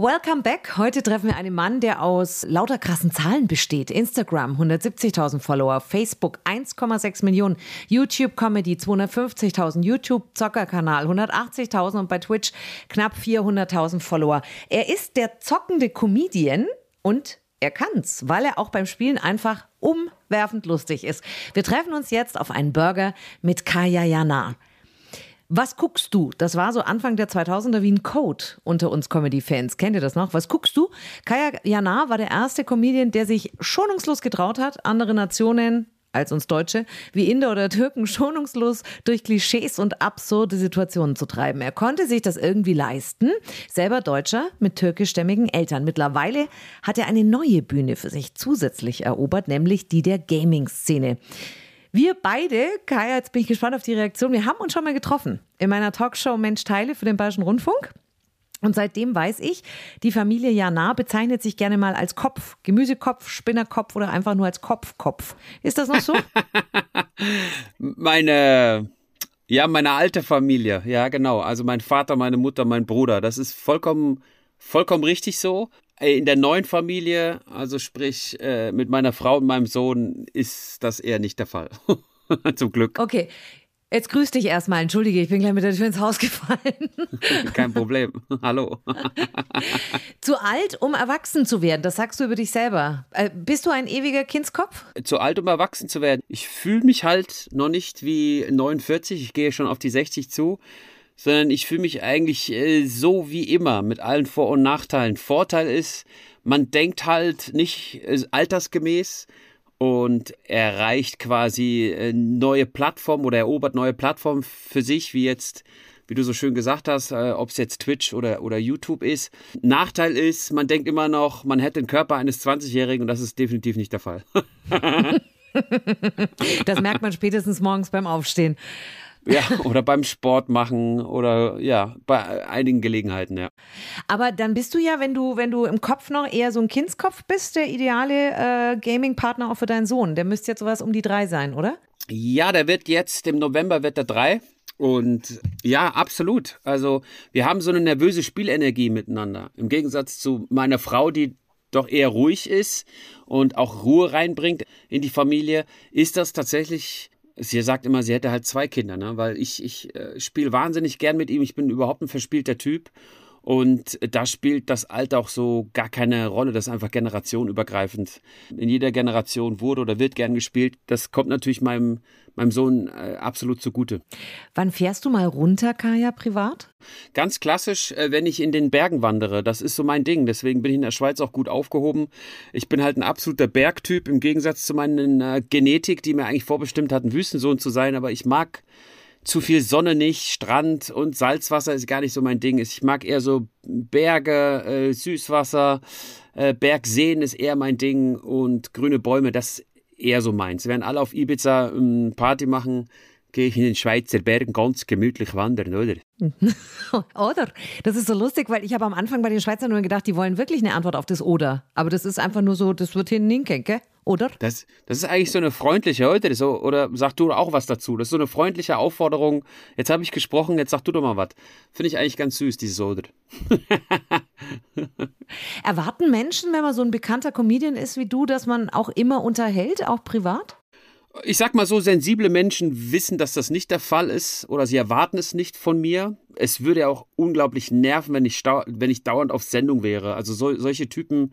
Welcome back. Heute treffen wir einen Mann, der aus lauter krassen Zahlen besteht. Instagram 170.000 Follower, Facebook 1,6 Millionen, YouTube Comedy 250.000, YouTube Zockerkanal 180.000 und bei Twitch knapp 400.000 Follower. Er ist der zockende Comedian und er kann's, weil er auch beim Spielen einfach umwerfend lustig ist. Wir treffen uns jetzt auf einen Burger mit Kaya Jana. Was guckst du? Das war so Anfang der 2000er wie ein Code unter uns Comedy-Fans. Kennt ihr das noch? Was guckst du? Kaya Jana war der erste Comedian, der sich schonungslos getraut hat, andere Nationen als uns Deutsche, wie Inder oder Türken, schonungslos durch Klischees und absurde Situationen zu treiben. Er konnte sich das irgendwie leisten, selber Deutscher mit türkischstämmigen Eltern. Mittlerweile hat er eine neue Bühne für sich zusätzlich erobert, nämlich die der Gaming-Szene. Wir beide, Kai, jetzt bin ich gespannt auf die Reaktion, wir haben uns schon mal getroffen in meiner Talkshow Mensch Teile für den Bayerischen Rundfunk. Und seitdem weiß ich, die Familie Jana bezeichnet sich gerne mal als Kopf, Gemüsekopf, Spinnerkopf oder einfach nur als Kopfkopf. Ist das noch so? meine, ja, meine alte Familie, ja, genau. Also mein Vater, meine Mutter, mein Bruder. Das ist vollkommen, vollkommen richtig so. Äh, in der neuen Familie, also sprich äh, mit meiner Frau und meinem Sohn, ist das eher nicht der Fall. Zum Glück. Okay. Jetzt grüß dich erstmal. Entschuldige, ich bin gleich mit der Tür ins Haus gefallen. Kein Problem. Hallo. zu alt, um erwachsen zu werden, das sagst du über dich selber. Äh, bist du ein ewiger Kindskopf? Zu alt, um erwachsen zu werden. Ich fühle mich halt noch nicht wie 49. Ich gehe schon auf die 60 zu sondern ich fühle mich eigentlich äh, so wie immer mit allen Vor- und Nachteilen. Vorteil ist, man denkt halt nicht äh, altersgemäß und erreicht quasi äh, neue Plattformen oder erobert neue Plattformen für sich, wie jetzt wie du so schön gesagt hast, äh, ob es jetzt Twitch oder, oder YouTube ist. Nachteil ist, man denkt immer noch, man hätte den Körper eines 20-Jährigen und das ist definitiv nicht der Fall. das merkt man spätestens morgens beim Aufstehen. Ja, oder beim Sport machen oder ja, bei einigen Gelegenheiten, ja. Aber dann bist du ja, wenn du, wenn du im Kopf noch eher so ein Kindskopf bist, der ideale äh, Gaming-Partner auch für deinen Sohn. Der müsste jetzt sowas um die drei sein, oder? Ja, der wird jetzt, im November wird er drei. Und ja, absolut. Also wir haben so eine nervöse Spielenergie miteinander. Im Gegensatz zu meiner Frau, die doch eher ruhig ist und auch Ruhe reinbringt in die Familie, ist das tatsächlich Sie sagt immer, sie hätte halt zwei Kinder, ne? weil ich, ich äh, spiele wahnsinnig gern mit ihm. Ich bin überhaupt ein verspielter Typ. Und da spielt das Alter auch so gar keine Rolle. Das ist einfach generationenübergreifend. In jeder Generation wurde oder wird gern gespielt. Das kommt natürlich meinem, meinem Sohn äh, absolut zugute. Wann fährst du mal runter, Kaya, privat? Ganz klassisch, äh, wenn ich in den Bergen wandere. Das ist so mein Ding. Deswegen bin ich in der Schweiz auch gut aufgehoben. Ich bin halt ein absoluter Bergtyp im Gegensatz zu meiner Genetik, die mir eigentlich vorbestimmt hat, ein Wüstensohn zu sein. Aber ich mag zu viel Sonne nicht, Strand und Salzwasser ist gar nicht so mein Ding. Ich mag eher so Berge, äh, Süßwasser, äh, Bergseen ist eher mein Ding und grüne Bäume, das ist eher so meins. Werden alle auf Ibiza ähm, Party machen, gehe ich in den Schweizer Bergen ganz gemütlich wandern, oder? oder? Das ist so lustig, weil ich habe am Anfang bei den Schweizern nur gedacht, die wollen wirklich eine Antwort auf das Oder. Aber das ist einfach nur so, das wird hinken, gell? Oder? Das, das ist eigentlich so eine freundliche, heute, so, oder sag du auch was dazu? Das ist so eine freundliche Aufforderung. Jetzt habe ich gesprochen, jetzt sag du doch mal was. Finde ich eigentlich ganz süß, dieses Oder. Erwarten Menschen, wenn man so ein bekannter Comedian ist wie du, dass man auch immer unterhält, auch privat? Ich sag mal so, sensible Menschen wissen, dass das nicht der Fall ist oder sie erwarten es nicht von mir. Es würde auch unglaublich nerven, wenn ich, wenn ich dauernd auf Sendung wäre. Also so, solche Typen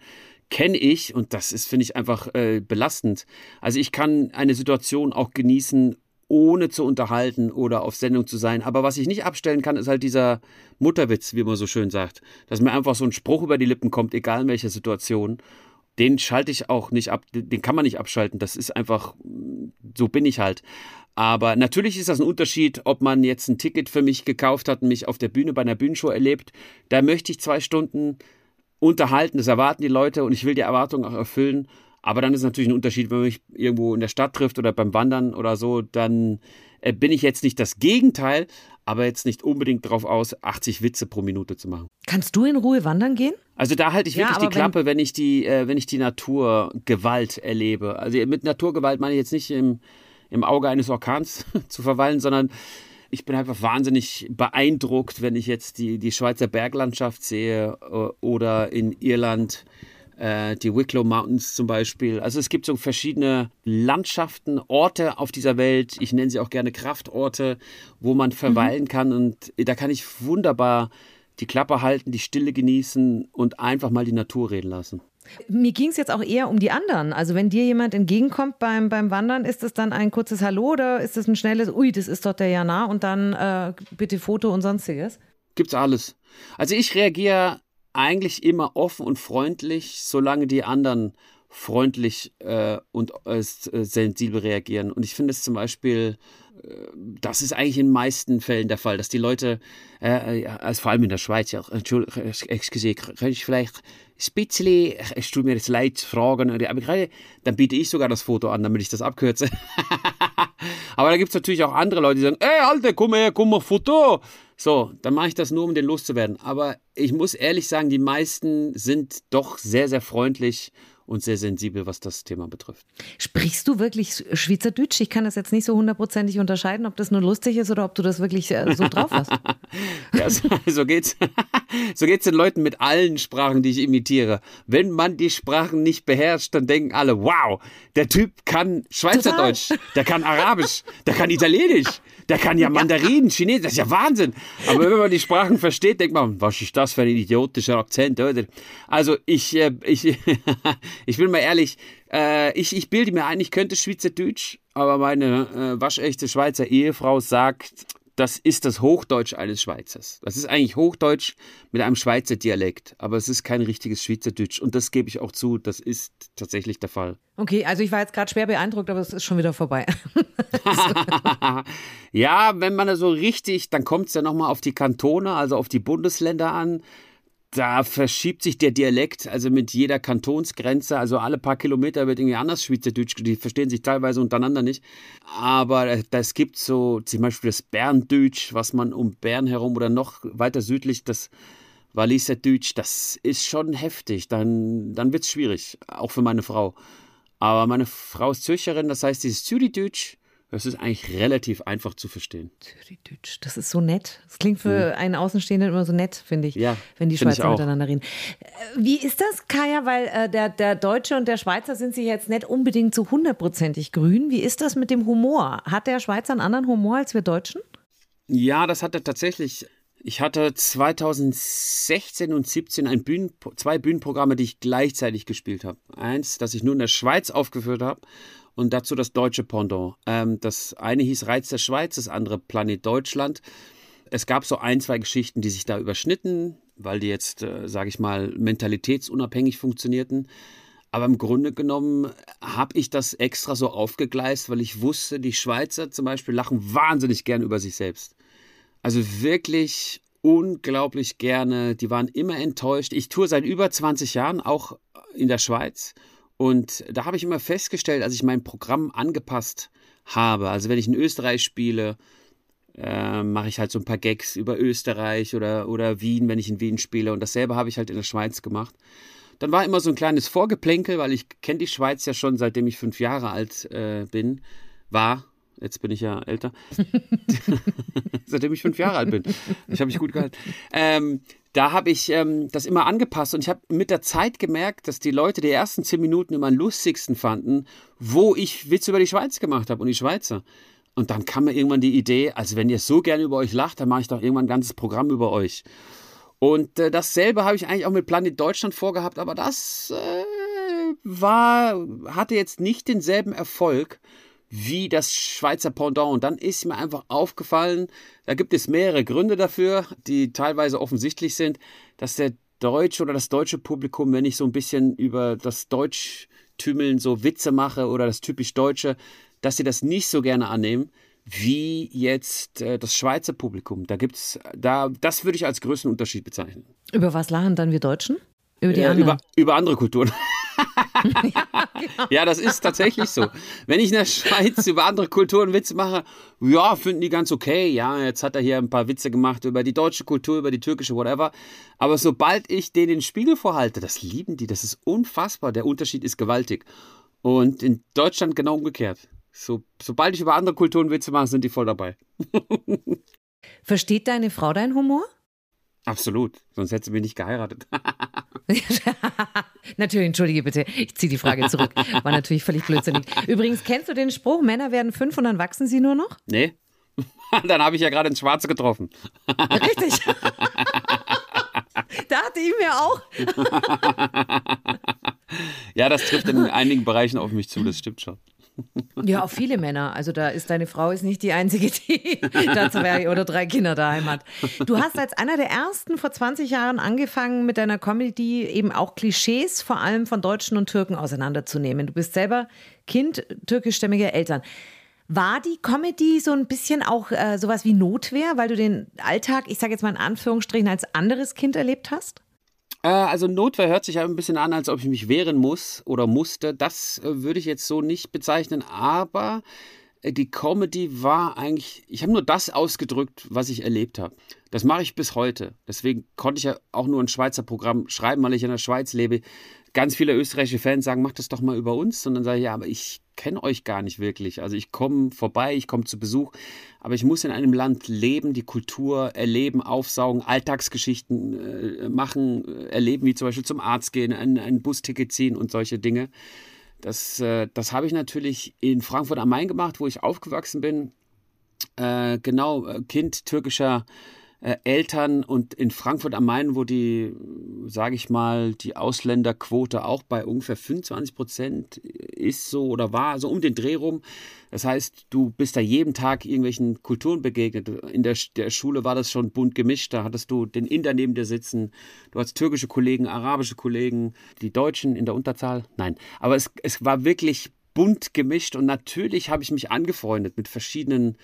kenne ich und das ist, finde ich, einfach äh, belastend. Also ich kann eine Situation auch genießen, ohne zu unterhalten oder auf Sendung zu sein. Aber was ich nicht abstellen kann, ist halt dieser Mutterwitz, wie man so schön sagt. Dass mir einfach so ein Spruch über die Lippen kommt, egal in welcher Situation. Den schalte ich auch nicht ab, den kann man nicht abschalten. Das ist einfach, so bin ich halt. Aber natürlich ist das ein Unterschied, ob man jetzt ein Ticket für mich gekauft hat und mich auf der Bühne bei einer Bühnenshow erlebt. Da möchte ich zwei Stunden unterhalten, das erwarten die Leute und ich will die Erwartungen auch erfüllen. Aber dann ist natürlich ein Unterschied, wenn man mich irgendwo in der Stadt trifft oder beim Wandern oder so, dann äh, bin ich jetzt nicht das Gegenteil, aber jetzt nicht unbedingt darauf aus, 80 Witze pro Minute zu machen. Kannst du in Ruhe wandern gehen? Also da halte ich wirklich ja, die Klappe, wenn, wenn ich die, äh, wenn ich die Naturgewalt erlebe. Also mit Naturgewalt meine ich jetzt nicht im, im Auge eines Orkans zu verweilen, sondern ich bin einfach wahnsinnig beeindruckt, wenn ich jetzt die, die Schweizer Berglandschaft sehe äh, oder in Irland äh, die Wicklow Mountains zum Beispiel. Also es gibt so verschiedene Landschaften, Orte auf dieser Welt. Ich nenne sie auch gerne Kraftorte, wo man verweilen mhm. kann. Und da kann ich wunderbar die Klappe halten, die Stille genießen und einfach mal die Natur reden lassen. Mir ging es jetzt auch eher um die anderen. Also wenn dir jemand entgegenkommt beim, beim Wandern, ist es dann ein kurzes Hallo oder ist es ein schnelles, ui, das ist doch der Jana und dann äh, bitte Foto und sonstiges? Gibt's alles. Also ich reagiere eigentlich immer offen und freundlich, solange die anderen freundlich äh, und äh, sensibel reagieren. Und ich finde es zum Beispiel, äh, das ist eigentlich in den meisten Fällen der Fall, dass die Leute, äh, also vor allem in der Schweiz, ja, Entschuldigung, excuse, kann ich vielleicht ein bisschen, es tut mir jetzt leid fragen, aber gerade, dann biete ich sogar das Foto an, damit ich das abkürze. aber da gibt es natürlich auch andere Leute, die sagen, ey, Alter, komm her, komm mal Foto. So, dann mache ich das nur, um den loszuwerden. Aber ich muss ehrlich sagen, die meisten sind doch sehr, sehr freundlich und sehr sensibel, was das Thema betrifft. Sprichst du wirklich Schweizerdeutsch? Ich kann das jetzt nicht so hundertprozentig unterscheiden, ob das nur lustig ist oder ob du das wirklich äh, so drauf hast. ja, so, so geht's. So geht's den Leuten mit allen Sprachen, die ich imitiere. Wenn man die Sprachen nicht beherrscht, dann denken alle, wow, der Typ kann Schweizerdeutsch, Total. der kann Arabisch, der kann Italienisch, der kann ja Mandarin, Chinesisch, das ist ja Wahnsinn. Aber wenn man die Sprachen versteht, denkt man, was ist das für ein idiotischer Akzent, oder? Also ich, äh, ich, ich bin mal ehrlich, äh, ich, ich bilde mir ein, ich könnte Schweizerdeutsch, aber meine äh, waschechte Schweizer Ehefrau sagt, das ist das Hochdeutsch eines Schweizers. Das ist eigentlich Hochdeutsch mit einem Schweizer Dialekt, aber es ist kein richtiges Schweizerdeutsch. Und das gebe ich auch zu, das ist tatsächlich der Fall. Okay, also ich war jetzt gerade schwer beeindruckt, aber es ist schon wieder vorbei. ja, wenn man da so richtig, dann kommt es ja nochmal auf die Kantone, also auf die Bundesländer an da verschiebt sich der Dialekt, also mit jeder Kantonsgrenze, also alle paar Kilometer wird irgendwie anders Schweizerdeutsch, die verstehen sich teilweise untereinander nicht. Aber es gibt so zum Beispiel das Berndeutsch, was man um Bern herum oder noch weiter südlich, das Walliser Deutsch, das ist schon heftig. Dann, dann wird es schwierig, auch für meine Frau. Aber meine Frau ist Zürcherin, das heißt, dieses Zürichdeutsch, das ist eigentlich relativ einfach zu verstehen. Zürichdeutsch, das ist so nett. Das klingt für mhm. einen Außenstehenden immer so nett, finde ich, ja, wenn die Schweizer miteinander reden. Wie ist das, Kaya? Weil äh, der, der Deutsche und der Schweizer sind sich jetzt nicht unbedingt so hundertprozentig grün. Wie ist das mit dem Humor? Hat der Schweizer einen anderen Humor als wir Deutschen? Ja, das hat er tatsächlich. Ich hatte 2016 und 2017 ein Bühnen, zwei Bühnenprogramme, die ich gleichzeitig gespielt habe. Eins, das ich nur in der Schweiz aufgeführt habe und dazu das deutsche Pendant. Ähm, das eine hieß Reiz der Schweiz, das andere Planet Deutschland. Es gab so ein, zwei Geschichten, die sich da überschnitten, weil die jetzt, äh, sage ich mal, mentalitätsunabhängig funktionierten. Aber im Grunde genommen habe ich das extra so aufgegleist, weil ich wusste, die Schweizer zum Beispiel lachen wahnsinnig gern über sich selbst. Also wirklich unglaublich gerne. Die waren immer enttäuscht. Ich tue seit über 20 Jahren auch in der Schweiz und da habe ich immer festgestellt, als ich mein Programm angepasst habe, also wenn ich in Österreich spiele, äh, mache ich halt so ein paar Gags über Österreich oder, oder Wien, wenn ich in Wien spiele. Und dasselbe habe ich halt in der Schweiz gemacht. Dann war immer so ein kleines Vorgeplänkel, weil ich kenne die Schweiz ja schon, seitdem ich fünf Jahre alt äh, bin, war. Jetzt bin ich ja älter. seitdem ich fünf Jahre alt bin. Ich habe mich gut gehalten. Ähm, da habe ich ähm, das immer angepasst und ich habe mit der Zeit gemerkt, dass die Leute die ersten zehn Minuten immer am lustigsten fanden, wo ich Witze über die Schweiz gemacht habe und die Schweizer. Und dann kam mir irgendwann die Idee, also wenn ihr so gerne über euch lacht, dann mache ich doch irgendwann ein ganzes Programm über euch. Und äh, dasselbe habe ich eigentlich auch mit Planet Deutschland vorgehabt, aber das äh, war, hatte jetzt nicht denselben Erfolg wie das Schweizer Pendant. Und dann ist mir einfach aufgefallen, da gibt es mehrere Gründe dafür, die teilweise offensichtlich sind, dass der deutsche oder das deutsche Publikum, wenn ich so ein bisschen über das Deutschtümeln so Witze mache oder das typisch Deutsche, dass sie das nicht so gerne annehmen wie jetzt äh, das Schweizer Publikum. Da gibt's, da, das würde ich als größten Unterschied bezeichnen. Über was lachen dann wir Deutschen? Über die äh, anderen? Über, über andere Kulturen. ja, genau. ja, das ist tatsächlich so. Wenn ich in der Schweiz über andere Kulturen Witze mache, ja, finden die ganz okay. Ja, jetzt hat er hier ein paar Witze gemacht über die deutsche Kultur, über die türkische, whatever. Aber sobald ich denen den Spiegel vorhalte, das lieben die, das ist unfassbar. Der Unterschied ist gewaltig. Und in Deutschland genau umgekehrt. So, sobald ich über andere Kulturen Witze mache, sind die voll dabei. Versteht deine Frau deinen Humor? Absolut, sonst hätte sie mich nicht geheiratet. natürlich, entschuldige bitte, ich ziehe die Frage zurück. War natürlich völlig blödsinnig. Übrigens, kennst du den Spruch, Männer werden fünf und dann wachsen sie nur noch? Nee. Dann habe ich ja gerade ins Schwarze getroffen. Richtig. Dachte ich mir auch. ja, das trifft in einigen Bereichen auf mich zu, das stimmt schon. Ja, auch viele Männer. Also da ist deine Frau ist nicht die einzige, die da zwei oder drei Kinder daheim hat. Du hast als einer der ersten vor 20 Jahren angefangen mit deiner Comedy eben auch Klischees vor allem von Deutschen und Türken auseinanderzunehmen. Du bist selber Kind türkischstämmiger Eltern. War die Comedy so ein bisschen auch äh, sowas wie Notwehr, weil du den Alltag, ich sage jetzt mal in Anführungsstrichen, als anderes Kind erlebt hast? Äh, also Notwehr hört sich ein bisschen an, als ob ich mich wehren muss oder musste. Das äh, würde ich jetzt so nicht bezeichnen, aber äh, die Comedy war eigentlich, ich habe nur das ausgedrückt, was ich erlebt habe. Das mache ich bis heute. Deswegen konnte ich ja auch nur ein Schweizer Programm schreiben, weil ich in der Schweiz lebe ganz viele österreichische Fans sagen, macht das doch mal über uns. Und dann sage ich, ja, aber ich kenne euch gar nicht wirklich. Also ich komme vorbei, ich komme zu Besuch, aber ich muss in einem Land leben, die Kultur erleben, aufsaugen, Alltagsgeschichten äh, machen, erleben, wie zum Beispiel zum Arzt gehen, ein, ein Busticket ziehen und solche Dinge. Das, äh, das habe ich natürlich in Frankfurt am Main gemacht, wo ich aufgewachsen bin. Äh, genau, äh, Kind türkischer äh, Eltern und in Frankfurt am Main, wo die, sage ich mal, die Ausländerquote auch bei ungefähr 25 Prozent ist so oder war, so um den Dreh rum. Das heißt, du bist da jeden Tag irgendwelchen Kulturen begegnet. In der, der Schule war das schon bunt gemischt. Da hattest du den Inder neben dir sitzen. Du hast türkische Kollegen, arabische Kollegen, die Deutschen in der Unterzahl. Nein, aber es, es war wirklich bunt gemischt und natürlich habe ich mich angefreundet mit verschiedenen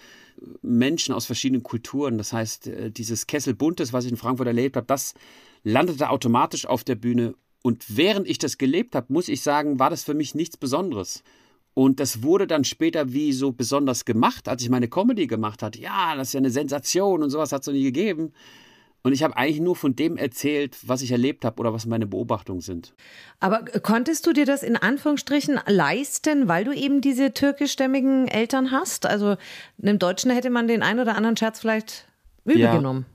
Menschen aus verschiedenen Kulturen. Das heißt, äh, dieses Kessel Buntes, was ich in Frankfurt erlebt habe, das landete automatisch auf der Bühne. Und während ich das gelebt habe, muss ich sagen, war das für mich nichts Besonderes. Und das wurde dann später wie so besonders gemacht, als ich meine Comedy gemacht hatte. Ja, das ist ja eine Sensation und sowas hat es noch nie gegeben. Und ich habe eigentlich nur von dem erzählt, was ich erlebt habe oder was meine Beobachtungen sind. Aber konntest du dir das in Anführungsstrichen leisten, weil du eben diese türkischstämmigen Eltern hast? Also einem Deutschen hätte man den einen oder anderen Scherz vielleicht übel ja. genommen.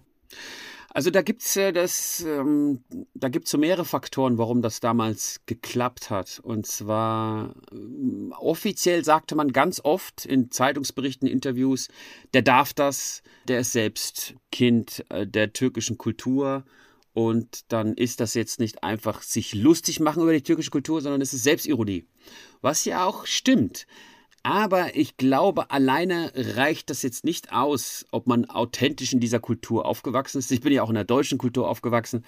Also da gibt es das, ähm, da gibt so mehrere Faktoren, warum das damals geklappt hat. Und zwar ähm, offiziell sagte man ganz oft in Zeitungsberichten, Interviews, der darf das, der ist selbst Kind äh, der türkischen Kultur. Und dann ist das jetzt nicht einfach sich lustig machen über die türkische Kultur, sondern es ist Selbstironie. Was ja auch stimmt. Aber ich glaube, alleine reicht das jetzt nicht aus, ob man authentisch in dieser Kultur aufgewachsen ist. Ich bin ja auch in der deutschen Kultur aufgewachsen.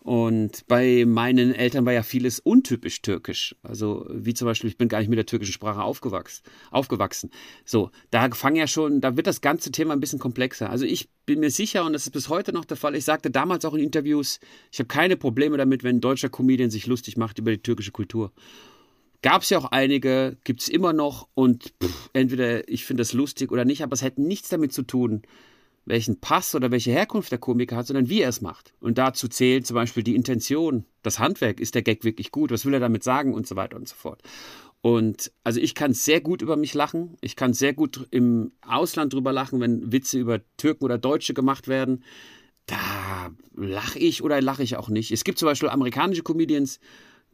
Und bei meinen Eltern war ja vieles untypisch türkisch. Also wie zum Beispiel, ich bin gar nicht mit der türkischen Sprache aufgewachsen. aufgewachsen. So, da fangen ja schon, da wird das ganze Thema ein bisschen komplexer. Also ich bin mir sicher, und das ist bis heute noch der Fall, ich sagte damals auch in Interviews, ich habe keine Probleme damit, wenn ein deutscher Comedian sich lustig macht über die türkische Kultur. Gab es ja auch einige, gibt es immer noch und pff, entweder ich finde das lustig oder nicht, aber es hat nichts damit zu tun, welchen Pass oder welche Herkunft der Komiker hat, sondern wie er es macht. Und dazu zählt zum Beispiel die Intention, das Handwerk, ist der Gag wirklich gut, was will er damit sagen und so weiter und so fort. Und also ich kann sehr gut über mich lachen. Ich kann sehr gut im Ausland drüber lachen, wenn Witze über Türken oder Deutsche gemacht werden. Da lache ich oder lache ich auch nicht. Es gibt zum Beispiel amerikanische Comedians,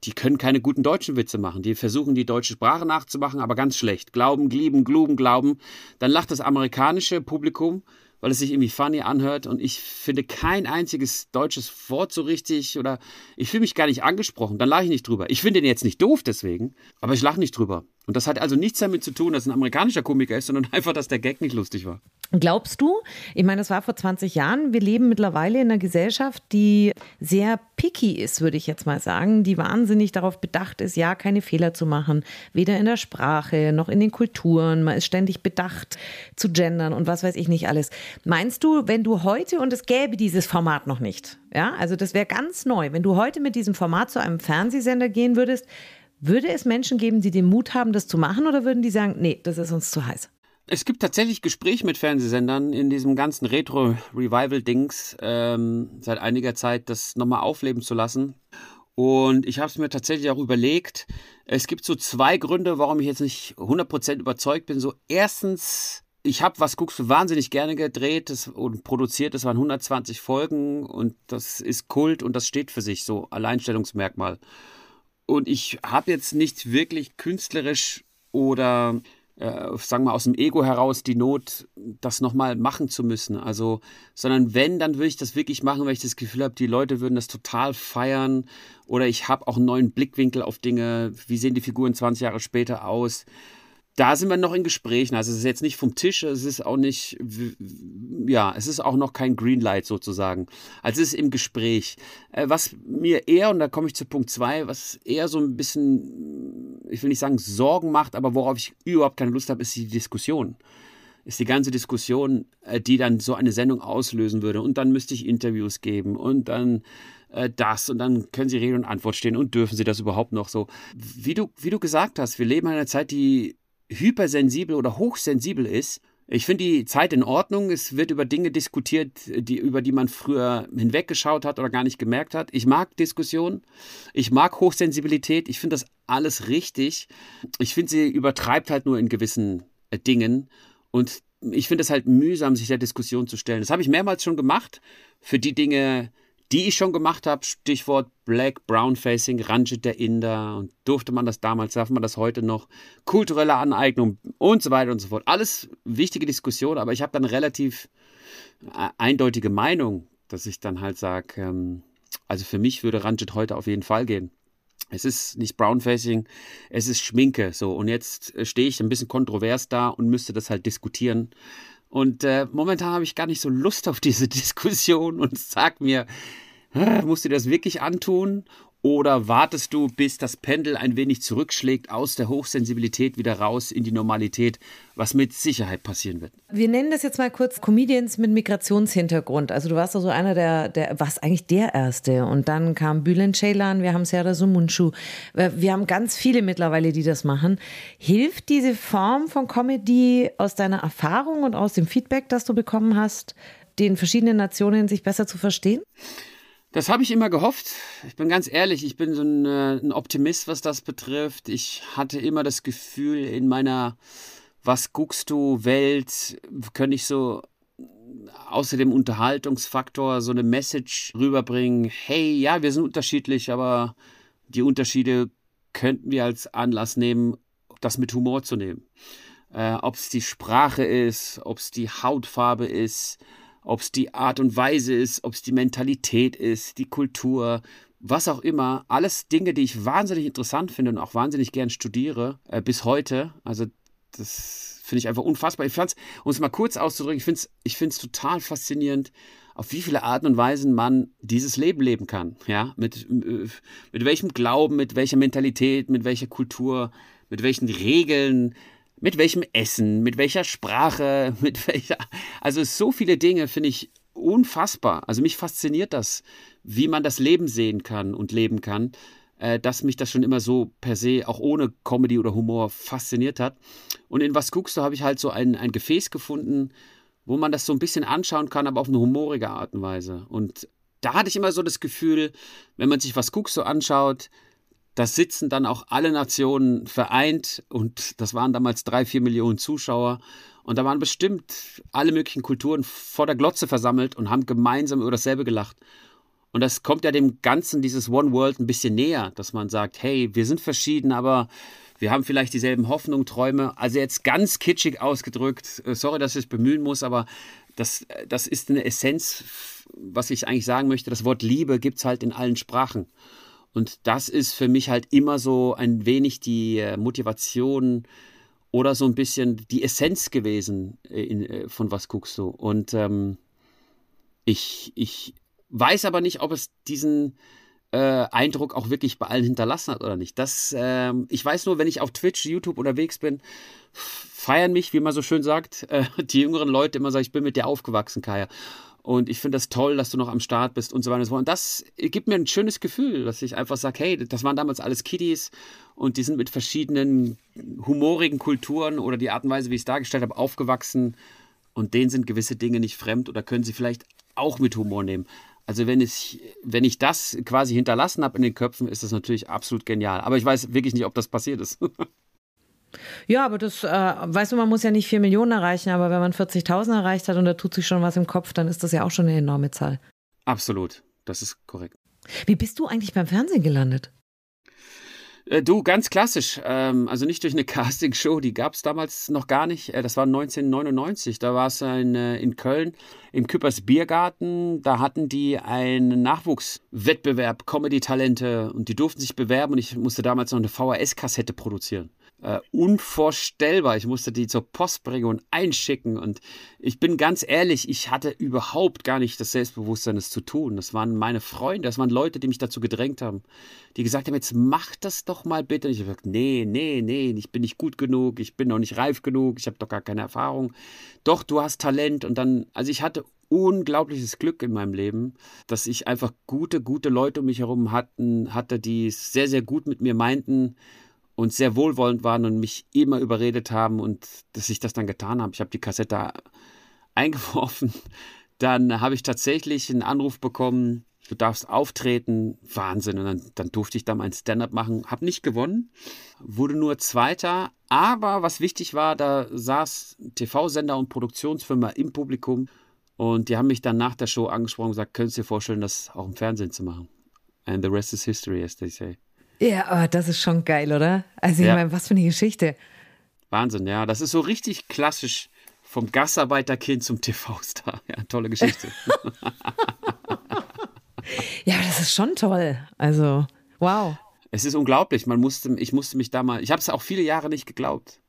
die können keine guten deutschen Witze machen. Die versuchen die deutsche Sprache nachzumachen, aber ganz schlecht. Glauben, glieben, gluben, glauben. Dann lacht das amerikanische Publikum, weil es sich irgendwie funny anhört und ich finde kein einziges deutsches Wort so richtig oder ich fühle mich gar nicht angesprochen. Dann lache ich nicht drüber. Ich finde den jetzt nicht doof deswegen, aber ich lache nicht drüber. Und das hat also nichts damit zu tun, dass ein amerikanischer Komiker ist, sondern einfach, dass der Gag nicht lustig war. Glaubst du, ich meine, das war vor 20 Jahren, wir leben mittlerweile in einer Gesellschaft, die sehr picky ist, würde ich jetzt mal sagen, die wahnsinnig darauf bedacht ist, ja, keine Fehler zu machen, weder in der Sprache noch in den Kulturen, man ist ständig bedacht zu gendern und was weiß ich nicht alles. Meinst du, wenn du heute, und es gäbe dieses Format noch nicht, ja, also das wäre ganz neu, wenn du heute mit diesem Format zu einem Fernsehsender gehen würdest, würde es Menschen geben, die den Mut haben, das zu machen, oder würden die sagen, nee, das ist uns zu heiß? Es gibt tatsächlich Gespräche mit Fernsehsendern in diesem ganzen Retro-Revival-Dings ähm, seit einiger Zeit, das nochmal aufleben zu lassen. Und ich habe es mir tatsächlich auch überlegt. Es gibt so zwei Gründe, warum ich jetzt nicht 100% überzeugt bin. So erstens, ich habe was guckst du wahnsinnig gerne gedreht und produziert. Das waren 120 Folgen und das ist Kult und das steht für sich so Alleinstellungsmerkmal. Und ich habe jetzt nicht wirklich künstlerisch oder äh, sagen wir aus dem Ego heraus die Not, das nochmal machen zu müssen. Also, sondern wenn, dann würde ich das wirklich machen, weil ich das Gefühl habe, die Leute würden das total feiern oder ich habe auch einen neuen Blickwinkel auf Dinge. Wie sehen die Figuren 20 Jahre später aus? Da sind wir noch in Gesprächen. Also es ist jetzt nicht vom Tisch, es ist auch nicht, ja, es ist auch noch kein Greenlight sozusagen. Also es ist im Gespräch. Äh, was mir eher, und da komme ich zu Punkt zwei, was eher so ein bisschen, ich will nicht sagen Sorgen macht, aber worauf ich überhaupt keine Lust habe, ist die Diskussion. Ist die ganze Diskussion, äh, die dann so eine Sendung auslösen würde. Und dann müsste ich Interviews geben und dann äh, das und dann können sie Rede und Antwort stehen und dürfen sie das überhaupt noch so. Wie du, wie du gesagt hast, wir leben in einer Zeit, die hypersensibel oder hochsensibel ist. Ich finde die Zeit in Ordnung. Es wird über Dinge diskutiert, die, über die man früher hinweggeschaut hat oder gar nicht gemerkt hat. Ich mag Diskussionen. Ich mag Hochsensibilität. Ich finde das alles richtig. Ich finde, sie übertreibt halt nur in gewissen äh, Dingen. Und ich finde es halt mühsam, sich der Diskussion zu stellen. Das habe ich mehrmals schon gemacht. Für die Dinge, die ich schon gemacht habe, Stichwort Black, Brown Facing, Ranjit der Inder und durfte man das damals, darf man das heute noch, kulturelle Aneignung und so weiter und so fort. Alles wichtige Diskussionen, aber ich habe dann relativ äh, eindeutige Meinung, dass ich dann halt sage, ähm, also für mich würde Ranjit heute auf jeden Fall gehen. Es ist nicht Brownfacing, es ist Schminke. So, und jetzt äh, stehe ich ein bisschen kontrovers da und müsste das halt diskutieren. Und äh, momentan habe ich gar nicht so Lust auf diese Diskussion und sag mir, musst du das wirklich antun? Oder wartest du, bis das Pendel ein wenig zurückschlägt, aus der Hochsensibilität wieder raus in die Normalität, was mit Sicherheit passieren wird? Wir nennen das jetzt mal kurz Comedians mit Migrationshintergrund. Also du warst also einer der, der warst eigentlich der Erste. Und dann kam Bülent Ceylan, wir haben Serdar Sumunchu. Wir haben ganz viele mittlerweile, die das machen. Hilft diese Form von Comedy aus deiner Erfahrung und aus dem Feedback, das du bekommen hast, den verschiedenen Nationen sich besser zu verstehen? Das habe ich immer gehofft. Ich bin ganz ehrlich, ich bin so ein, äh, ein, Optimist, was das betrifft. Ich hatte immer das Gefühl, in meiner Was guckst du Welt, könnte ich so außer dem Unterhaltungsfaktor so eine Message rüberbringen. Hey, ja, wir sind unterschiedlich, aber die Unterschiede könnten wir als Anlass nehmen, das mit Humor zu nehmen. Äh, ob es die Sprache ist, ob es die Hautfarbe ist, ob es die Art und Weise ist, ob es die Mentalität ist, die Kultur, was auch immer. Alles Dinge, die ich wahnsinnig interessant finde und auch wahnsinnig gern studiere, äh, bis heute. Also das finde ich einfach unfassbar. Ich fand's, um es mal kurz auszudrücken, ich finde es ich find's total faszinierend, auf wie viele Arten und Weisen man dieses Leben leben kann. Ja, mit, äh, mit welchem Glauben, mit welcher Mentalität, mit welcher Kultur, mit welchen Regeln, mit welchem Essen, mit welcher Sprache, mit welcher. Also so viele Dinge finde ich unfassbar. Also mich fasziniert das, wie man das Leben sehen kann und leben kann, äh, dass mich das schon immer so per se, auch ohne Comedy oder Humor, fasziniert hat. Und in Was guckst du, habe ich halt so ein, ein Gefäß gefunden, wo man das so ein bisschen anschauen kann, aber auf eine humorige Art und Weise. Und da hatte ich immer so das Gefühl, wenn man sich Was guckst du anschaut, da sitzen dann auch alle Nationen vereint und das waren damals drei, vier Millionen Zuschauer. Und da waren bestimmt alle möglichen Kulturen vor der Glotze versammelt und haben gemeinsam über dasselbe gelacht. Und das kommt ja dem Ganzen, dieses One World, ein bisschen näher, dass man sagt, hey, wir sind verschieden, aber wir haben vielleicht dieselben Hoffnungen, Träume. Also jetzt ganz kitschig ausgedrückt, äh, sorry, dass ich es bemühen muss, aber das, das ist eine Essenz, was ich eigentlich sagen möchte. Das Wort Liebe gibt es halt in allen Sprachen. Und das ist für mich halt immer so ein wenig die äh, Motivation oder so ein bisschen die Essenz gewesen äh, in, äh, von was guckst du. Und ähm, ich, ich weiß aber nicht, ob es diesen äh, Eindruck auch wirklich bei allen hinterlassen hat oder nicht. Das, äh, ich weiß nur, wenn ich auf Twitch, YouTube unterwegs bin, feiern mich, wie man so schön sagt, äh, die jüngeren Leute immer sagen, ich bin mit dir aufgewachsen, Kaya. Und ich finde das toll, dass du noch am Start bist und so weiter und so fort. Und das gibt mir ein schönes Gefühl, dass ich einfach sage, hey, das waren damals alles Kiddies und die sind mit verschiedenen humorigen Kulturen oder die Art und Weise, wie ich es dargestellt habe, aufgewachsen. Und denen sind gewisse Dinge nicht fremd oder können sie vielleicht auch mit Humor nehmen. Also wenn ich, wenn ich das quasi hinterlassen habe in den Köpfen, ist das natürlich absolut genial. Aber ich weiß wirklich nicht, ob das passiert ist. Ja, aber das, äh, weißt du, man muss ja nicht 4 Millionen erreichen, aber wenn man 40.000 erreicht hat und da tut sich schon was im Kopf, dann ist das ja auch schon eine enorme Zahl. Absolut, das ist korrekt. Wie bist du eigentlich beim Fernsehen gelandet? Äh, du, ganz klassisch. Ähm, also nicht durch eine Castingshow, die gab es damals noch gar nicht. Äh, das war 1999. Da war es in, äh, in Köln im Küppers Biergarten. Da hatten die einen Nachwuchswettbewerb, Comedy-Talente, und die durften sich bewerben. Und ich musste damals noch eine VHS-Kassette produzieren äh, unvorstellbar. Ich musste die zur Post bringen und einschicken. Und ich bin ganz ehrlich, ich hatte überhaupt gar nicht das Selbstbewusstsein, das zu tun. Das waren meine Freunde, das waren Leute, die mich dazu gedrängt haben, die gesagt haben, jetzt mach das doch mal bitte. Und ich habe gesagt, nee, nee, nee, ich bin nicht gut genug, ich bin noch nicht reif genug, ich habe doch gar keine Erfahrung. Doch, du hast Talent. Und dann, also ich hatte unglaubliches Glück in meinem Leben, dass ich einfach gute, gute Leute um mich herum hatten, hatte, die es sehr, sehr gut mit mir meinten und sehr wohlwollend waren und mich immer überredet haben und dass ich das dann getan habe. Ich habe die Kassette eingeworfen. Dann habe ich tatsächlich einen Anruf bekommen, du darfst auftreten. Wahnsinn. Und dann, dann durfte ich da mein Stand-up machen. Habe nicht gewonnen, wurde nur Zweiter. Aber was wichtig war, da saß TV-Sender und Produktionsfirma im Publikum und die haben mich dann nach der Show angesprochen und gesagt, könntest du dir vorstellen, das auch im Fernsehen zu machen? And the rest is history, as they say. Ja, oh, das ist schon geil, oder? Also ich ja. meine, was für eine Geschichte. Wahnsinn, ja. Das ist so richtig klassisch vom Gastarbeiterkind zum TV-Star. Ja, tolle Geschichte. ja, das ist schon toll. Also, wow. Es ist unglaublich. Man musste, ich musste mich da mal, ich habe es auch viele Jahre nicht geglaubt.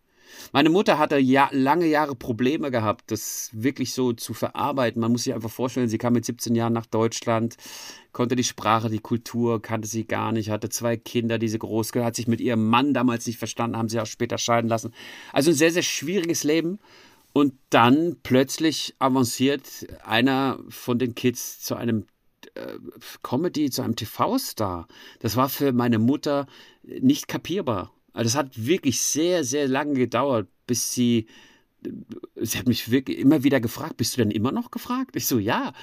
Meine Mutter hatte ja, lange Jahre Probleme gehabt, das wirklich so zu verarbeiten. Man muss sich einfach vorstellen, sie kam mit 17 Jahren nach Deutschland, konnte die Sprache, die Kultur, kannte sie gar nicht, hatte zwei Kinder, die sie groß hat sich mit ihrem Mann damals nicht verstanden, haben sie auch später scheiden lassen. Also ein sehr, sehr schwieriges Leben. Und dann plötzlich avanciert einer von den Kids zu einem äh, Comedy, zu einem TV-Star. Das war für meine Mutter nicht kapierbar. Also das hat wirklich sehr, sehr lange gedauert, bis sie, sie hat mich wirklich immer wieder gefragt, bist du denn immer noch gefragt? Ich so, ja,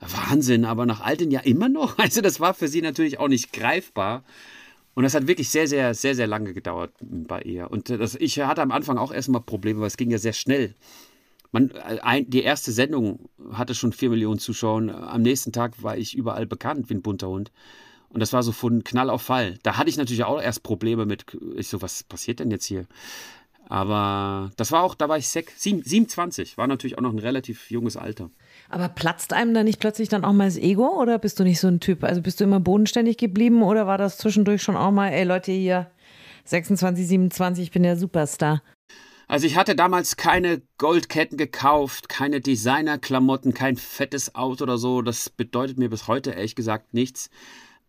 Wahnsinn, aber nach all den Jahren immer noch. Also das war für sie natürlich auch nicht greifbar. Und das hat wirklich sehr, sehr, sehr, sehr lange gedauert bei ihr. Und das, ich hatte am Anfang auch erstmal Probleme, weil es ging ja sehr schnell. Man, ein, die erste Sendung hatte schon vier Millionen Zuschauer. Am nächsten Tag war ich überall bekannt wie ein bunter Hund. Und das war so von Knall auf Fall. Da hatte ich natürlich auch erst Probleme mit, ich so, was passiert denn jetzt hier? Aber das war auch, da war ich 27, war natürlich auch noch ein relativ junges Alter. Aber platzt einem da nicht plötzlich dann auch mal das Ego oder bist du nicht so ein Typ? Also bist du immer bodenständig geblieben oder war das zwischendurch schon auch mal, ey Leute hier, 26, 27, ich bin der Superstar? Also ich hatte damals keine Goldketten gekauft, keine Designerklamotten, kein fettes Auto oder so. Das bedeutet mir bis heute ehrlich gesagt nichts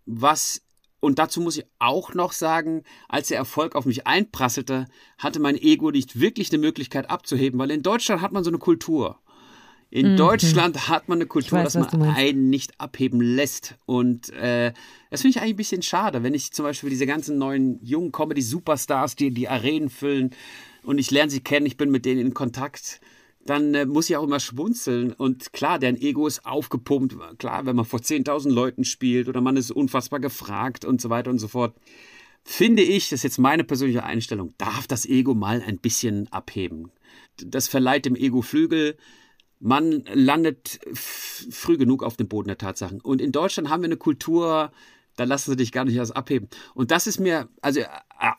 was und dazu muss ich auch noch sagen, als der Erfolg auf mich einprasselte, hatte mein Ego nicht wirklich eine Möglichkeit abzuheben, weil in Deutschland hat man so eine Kultur. In mhm. Deutschland hat man eine Kultur, weiß, dass man einen nicht abheben lässt. Und äh, das finde ich eigentlich ein bisschen schade, wenn ich zum Beispiel diese ganzen neuen jungen Comedy-Superstars, die die Arenen füllen und ich lerne sie kennen, ich bin mit denen in Kontakt dann äh, muss ich auch immer schmunzeln. Und klar, dein Ego ist aufgepumpt. Klar, wenn man vor 10.000 Leuten spielt oder man ist unfassbar gefragt und so weiter und so fort. Finde ich, das ist jetzt meine persönliche Einstellung, darf das Ego mal ein bisschen abheben. Das verleiht dem Ego Flügel. Man landet früh genug auf dem Boden der Tatsachen. Und in Deutschland haben wir eine Kultur, da lassen sie dich gar nicht erst abheben. Und das ist mir, also, äh,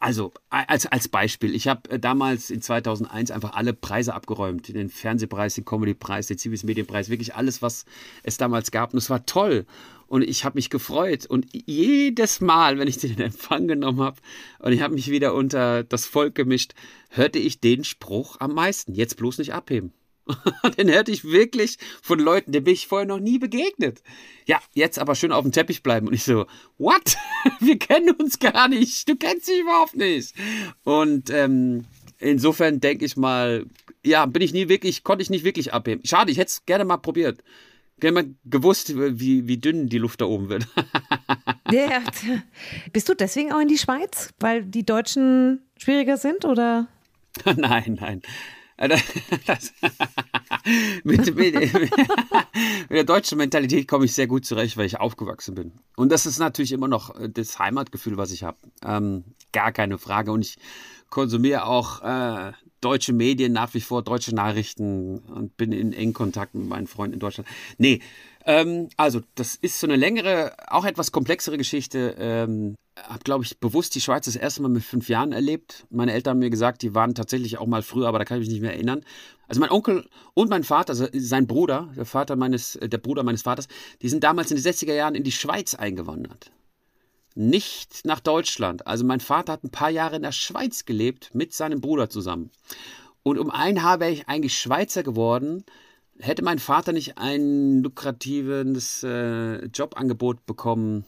also als, als Beispiel, ich habe äh, damals in 2001 einfach alle Preise abgeräumt, den Fernsehpreis, den Comedypreis, den Zivis Medienpreis, wirklich alles, was es damals gab. Und es war toll. Und ich habe mich gefreut. Und jedes Mal, wenn ich den Empfang genommen habe und ich habe mich wieder unter das Volk gemischt, hörte ich den Spruch am meisten. Jetzt bloß nicht abheben. den hörte ich wirklich von Leuten, denen bin ich vorher noch nie begegnet. Ja, jetzt aber schön auf dem Teppich bleiben. Und ich so, what? Wir kennen uns gar nicht. Du kennst mich überhaupt nicht. Und ähm, insofern denke ich mal, ja, bin ich nie wirklich, konnte ich nicht wirklich abheben. Schade, ich hätte es gerne mal probiert. Gerne mal gewusst, wie, wie dünn die Luft da oben wird. ja, bist du deswegen auch in die Schweiz? Weil die Deutschen schwieriger sind, oder? nein, nein. Mit, mit, mit, der deutschen Mentalität komme ich sehr gut zurecht, weil ich aufgewachsen bin. Und das ist natürlich immer noch das Heimatgefühl, was ich habe. Ähm, gar keine Frage. Und ich konsumiere auch äh, deutsche Medien nach wie vor, deutsche Nachrichten und bin in engen Kontakt mit meinen Freunden in Deutschland. Nee, ähm, also das ist so eine längere, auch etwas komplexere Geschichte. Ähm, habe, glaube ich, bewusst die Schweiz das erste Mal mit fünf Jahren erlebt. Meine Eltern haben mir gesagt, die waren tatsächlich auch mal früher, aber da kann ich mich nicht mehr erinnern. Also mein Onkel und mein Vater, also sein Bruder, der Vater meines, der Bruder meines Vaters, die sind damals in den 60er Jahren in die Schweiz eingewandert nicht nach Deutschland. Also mein Vater hat ein paar Jahre in der Schweiz gelebt mit seinem Bruder zusammen. Und um ein Haar wäre ich eigentlich Schweizer geworden, hätte mein Vater nicht ein lukratives äh, Jobangebot bekommen,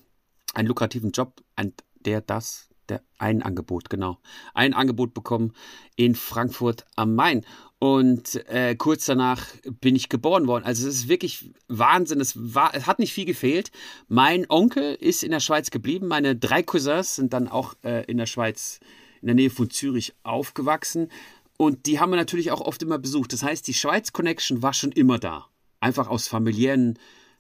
einen lukrativen Job, ein, der das, der ein Angebot, genau, ein Angebot bekommen in Frankfurt am Main. Und äh, kurz danach bin ich geboren worden. Also es ist wirklich Wahnsinn. Es, war, es hat nicht viel gefehlt. Mein Onkel ist in der Schweiz geblieben. Meine drei Cousins sind dann auch äh, in der Schweiz, in der Nähe von Zürich aufgewachsen. Und die haben wir natürlich auch oft immer besucht. Das heißt, die Schweiz-Connection war schon immer da. Einfach aus familiären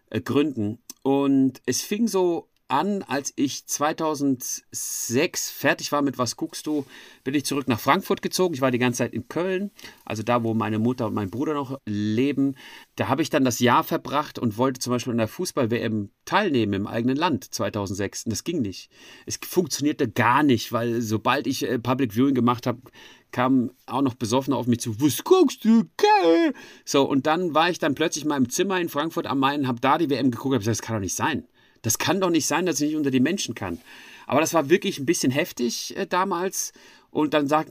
äh, Gründen. Und es fing so an, als ich 2006 fertig war mit Was guckst du, bin ich zurück nach Frankfurt gezogen. Ich war die ganze Zeit in Köln, also da, wo meine Mutter und mein Bruder noch leben. Da habe ich dann das Jahr verbracht und wollte zum Beispiel an der Fußball-WM teilnehmen im eigenen Land 2006. Und das ging nicht. Es funktionierte gar nicht, weil sobald ich äh, Public Viewing gemacht habe, kam auch noch besoffen auf mich zu, was guckst du, geil? So, und dann war ich dann plötzlich mal im Zimmer in Frankfurt am Main, habe da die WM geguckt, habe gesagt, das kann doch nicht sein. Das kann doch nicht sein, dass ich nicht unter die Menschen kann. Aber das war wirklich ein bisschen heftig äh, damals. Und dann sag,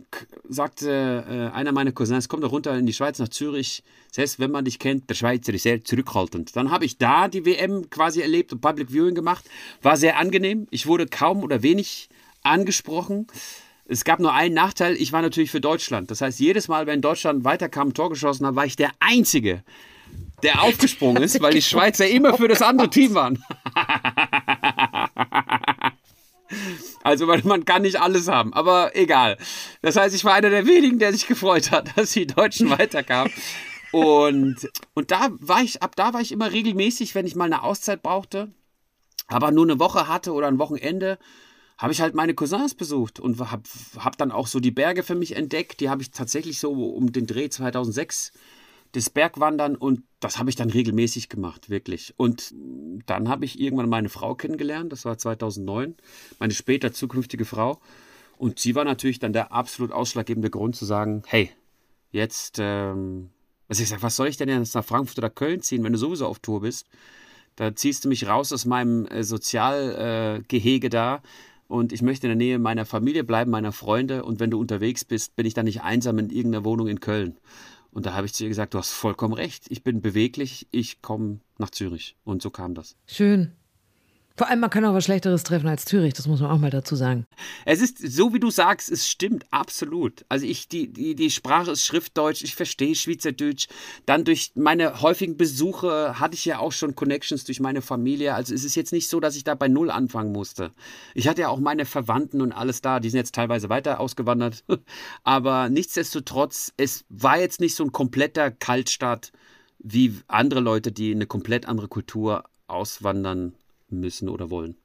sagte äh, einer meiner Cousins, komm doch runter in die Schweiz nach Zürich. Selbst wenn man dich kennt, der Schweizer ist sehr zurückhaltend. Dann habe ich da die WM quasi erlebt und Public Viewing gemacht. War sehr angenehm. Ich wurde kaum oder wenig angesprochen. Es gab nur einen Nachteil, ich war natürlich für Deutschland. Das heißt, jedes Mal, wenn Deutschland weiterkam, Tor geschossen hat, war ich der Einzige, der aufgesprungen ist, weil die Schweizer immer für das andere Team waren. Also man kann nicht alles haben, aber egal. Das heißt, ich war einer der wenigen, der sich gefreut hat, dass die Deutschen weiterkamen. Und, und da war ich, ab da war ich immer regelmäßig, wenn ich mal eine Auszeit brauchte, aber nur eine Woche hatte oder ein Wochenende, habe ich halt meine Cousins besucht und habe hab dann auch so die Berge für mich entdeckt. Die habe ich tatsächlich so um den Dreh 2006 das Bergwandern und das habe ich dann regelmäßig gemacht, wirklich. Und dann habe ich irgendwann meine Frau kennengelernt, das war 2009, meine später zukünftige Frau. Und sie war natürlich dann der absolut ausschlaggebende Grund zu sagen, hey, jetzt, ähm, also ich sage, was soll ich denn jetzt nach Frankfurt oder Köln ziehen, wenn du sowieso auf Tour bist? Da ziehst du mich raus aus meinem äh, Sozialgehege äh, da und ich möchte in der Nähe meiner Familie bleiben, meiner Freunde. Und wenn du unterwegs bist, bin ich dann nicht einsam in irgendeiner Wohnung in Köln. Und da habe ich zu ihr gesagt, du hast vollkommen recht. Ich bin beweglich, ich komme nach Zürich. Und so kam das. Schön. Vor allem, man kann auch was Schlechteres treffen als Zürich, das muss man auch mal dazu sagen. Es ist so, wie du sagst, es stimmt absolut. Also ich, die, die, die Sprache ist Schriftdeutsch, ich verstehe Schweizerdeutsch. Dann durch meine häufigen Besuche hatte ich ja auch schon Connections durch meine Familie. Also es ist jetzt nicht so, dass ich da bei Null anfangen musste. Ich hatte ja auch meine Verwandten und alles da, die sind jetzt teilweise weiter ausgewandert. Aber nichtsdestotrotz, es war jetzt nicht so ein kompletter Kaltstart wie andere Leute, die eine komplett andere Kultur auswandern müssen oder wollen.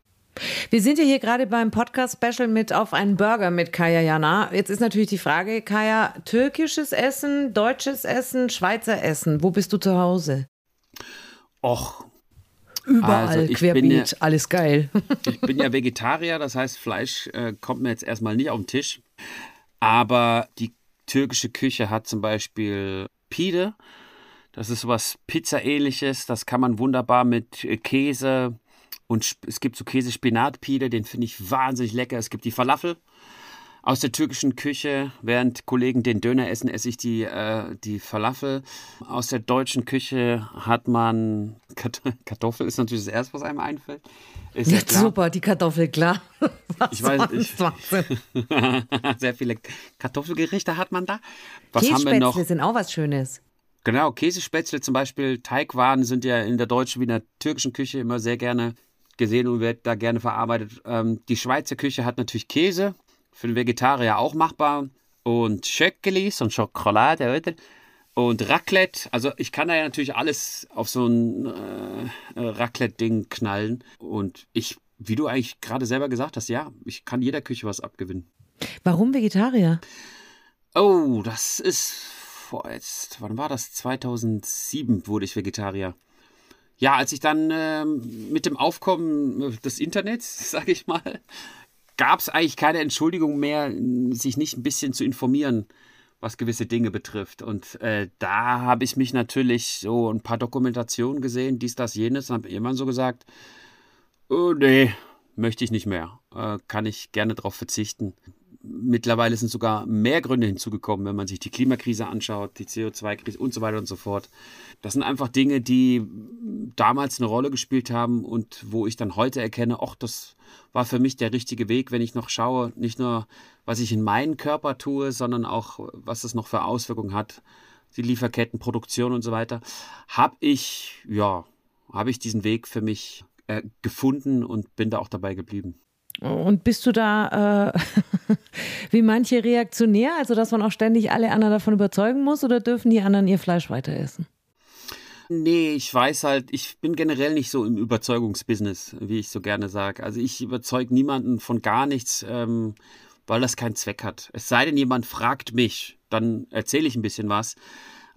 Wir sind ja hier gerade beim Podcast-Special mit auf einen Burger mit Kaya Jana. Jetzt ist natürlich die Frage, Kaya, türkisches Essen, deutsches Essen, Schweizer Essen, wo bist du zu Hause? Och. Überall, also querbeet, ja, alles geil. ich bin ja Vegetarier, das heißt, Fleisch äh, kommt mir jetzt erstmal nicht auf den Tisch. Aber die türkische Küche hat zum Beispiel Pide. Das ist sowas Pizza-ähnliches. Das kann man wunderbar mit äh, Käse, und es gibt so Käse-Spinat-Pide, den finde ich wahnsinnig lecker. Es gibt die Falafel aus der türkischen Küche. Während Kollegen den Döner essen, esse ich die, äh, die Falafel. Aus der deutschen Küche hat man Kartoffel, ist natürlich das Erste, was einem einfällt. Ist ja, ja super, die Kartoffel, klar. Was ich weiß, ich, sehr viele Kartoffelgerichte hat man da. Was haben wir noch? sind auch was Schönes. Genau, Käsespätzle zum Beispiel, Teigwaren sind ja in der deutschen wie in der türkischen Küche immer sehr gerne gesehen und wird da gerne verarbeitet. Ähm, die Schweizer Küche hat natürlich Käse, für den Vegetarier auch machbar. und Schöckelis und Schokolade, oder? Und Raclette, also ich kann da ja natürlich alles auf so ein äh, Raclette-Ding knallen. Und ich, wie du eigentlich gerade selber gesagt hast, ja, ich kann jeder Küche was abgewinnen. Warum Vegetarier? Oh, das ist vor jetzt, wann war das? 2007 wurde ich Vegetarier. Ja, als ich dann äh, mit dem Aufkommen des Internets, sage ich mal, gab es eigentlich keine Entschuldigung mehr, sich nicht ein bisschen zu informieren, was gewisse Dinge betrifft. Und äh, da habe ich mich natürlich so ein paar Dokumentationen gesehen, dies, das, jenes, und habe irgendwann so gesagt, oh, nee, möchte ich nicht mehr. Äh, kann ich gerne darauf verzichten. Mittlerweile sind sogar mehr Gründe hinzugekommen, wenn man sich die Klimakrise anschaut, die CO2-Krise und so weiter und so fort. Das sind einfach Dinge, die damals eine Rolle gespielt haben und wo ich dann heute erkenne, ach, das war für mich der richtige Weg, wenn ich noch schaue, nicht nur, was ich in meinen Körper tue, sondern auch, was das noch für Auswirkungen hat, die Lieferketten, Produktion und so weiter, habe ich, ja, habe ich diesen Weg für mich äh, gefunden und bin da auch dabei geblieben. Und bist du da äh, wie manche reaktionär, also dass man auch ständig alle anderen davon überzeugen muss, oder dürfen die anderen ihr Fleisch weiter essen? Nee, ich weiß halt, ich bin generell nicht so im Überzeugungsbusiness, wie ich so gerne sage. Also ich überzeuge niemanden von gar nichts, ähm, weil das keinen Zweck hat. Es sei denn, jemand fragt mich, dann erzähle ich ein bisschen was.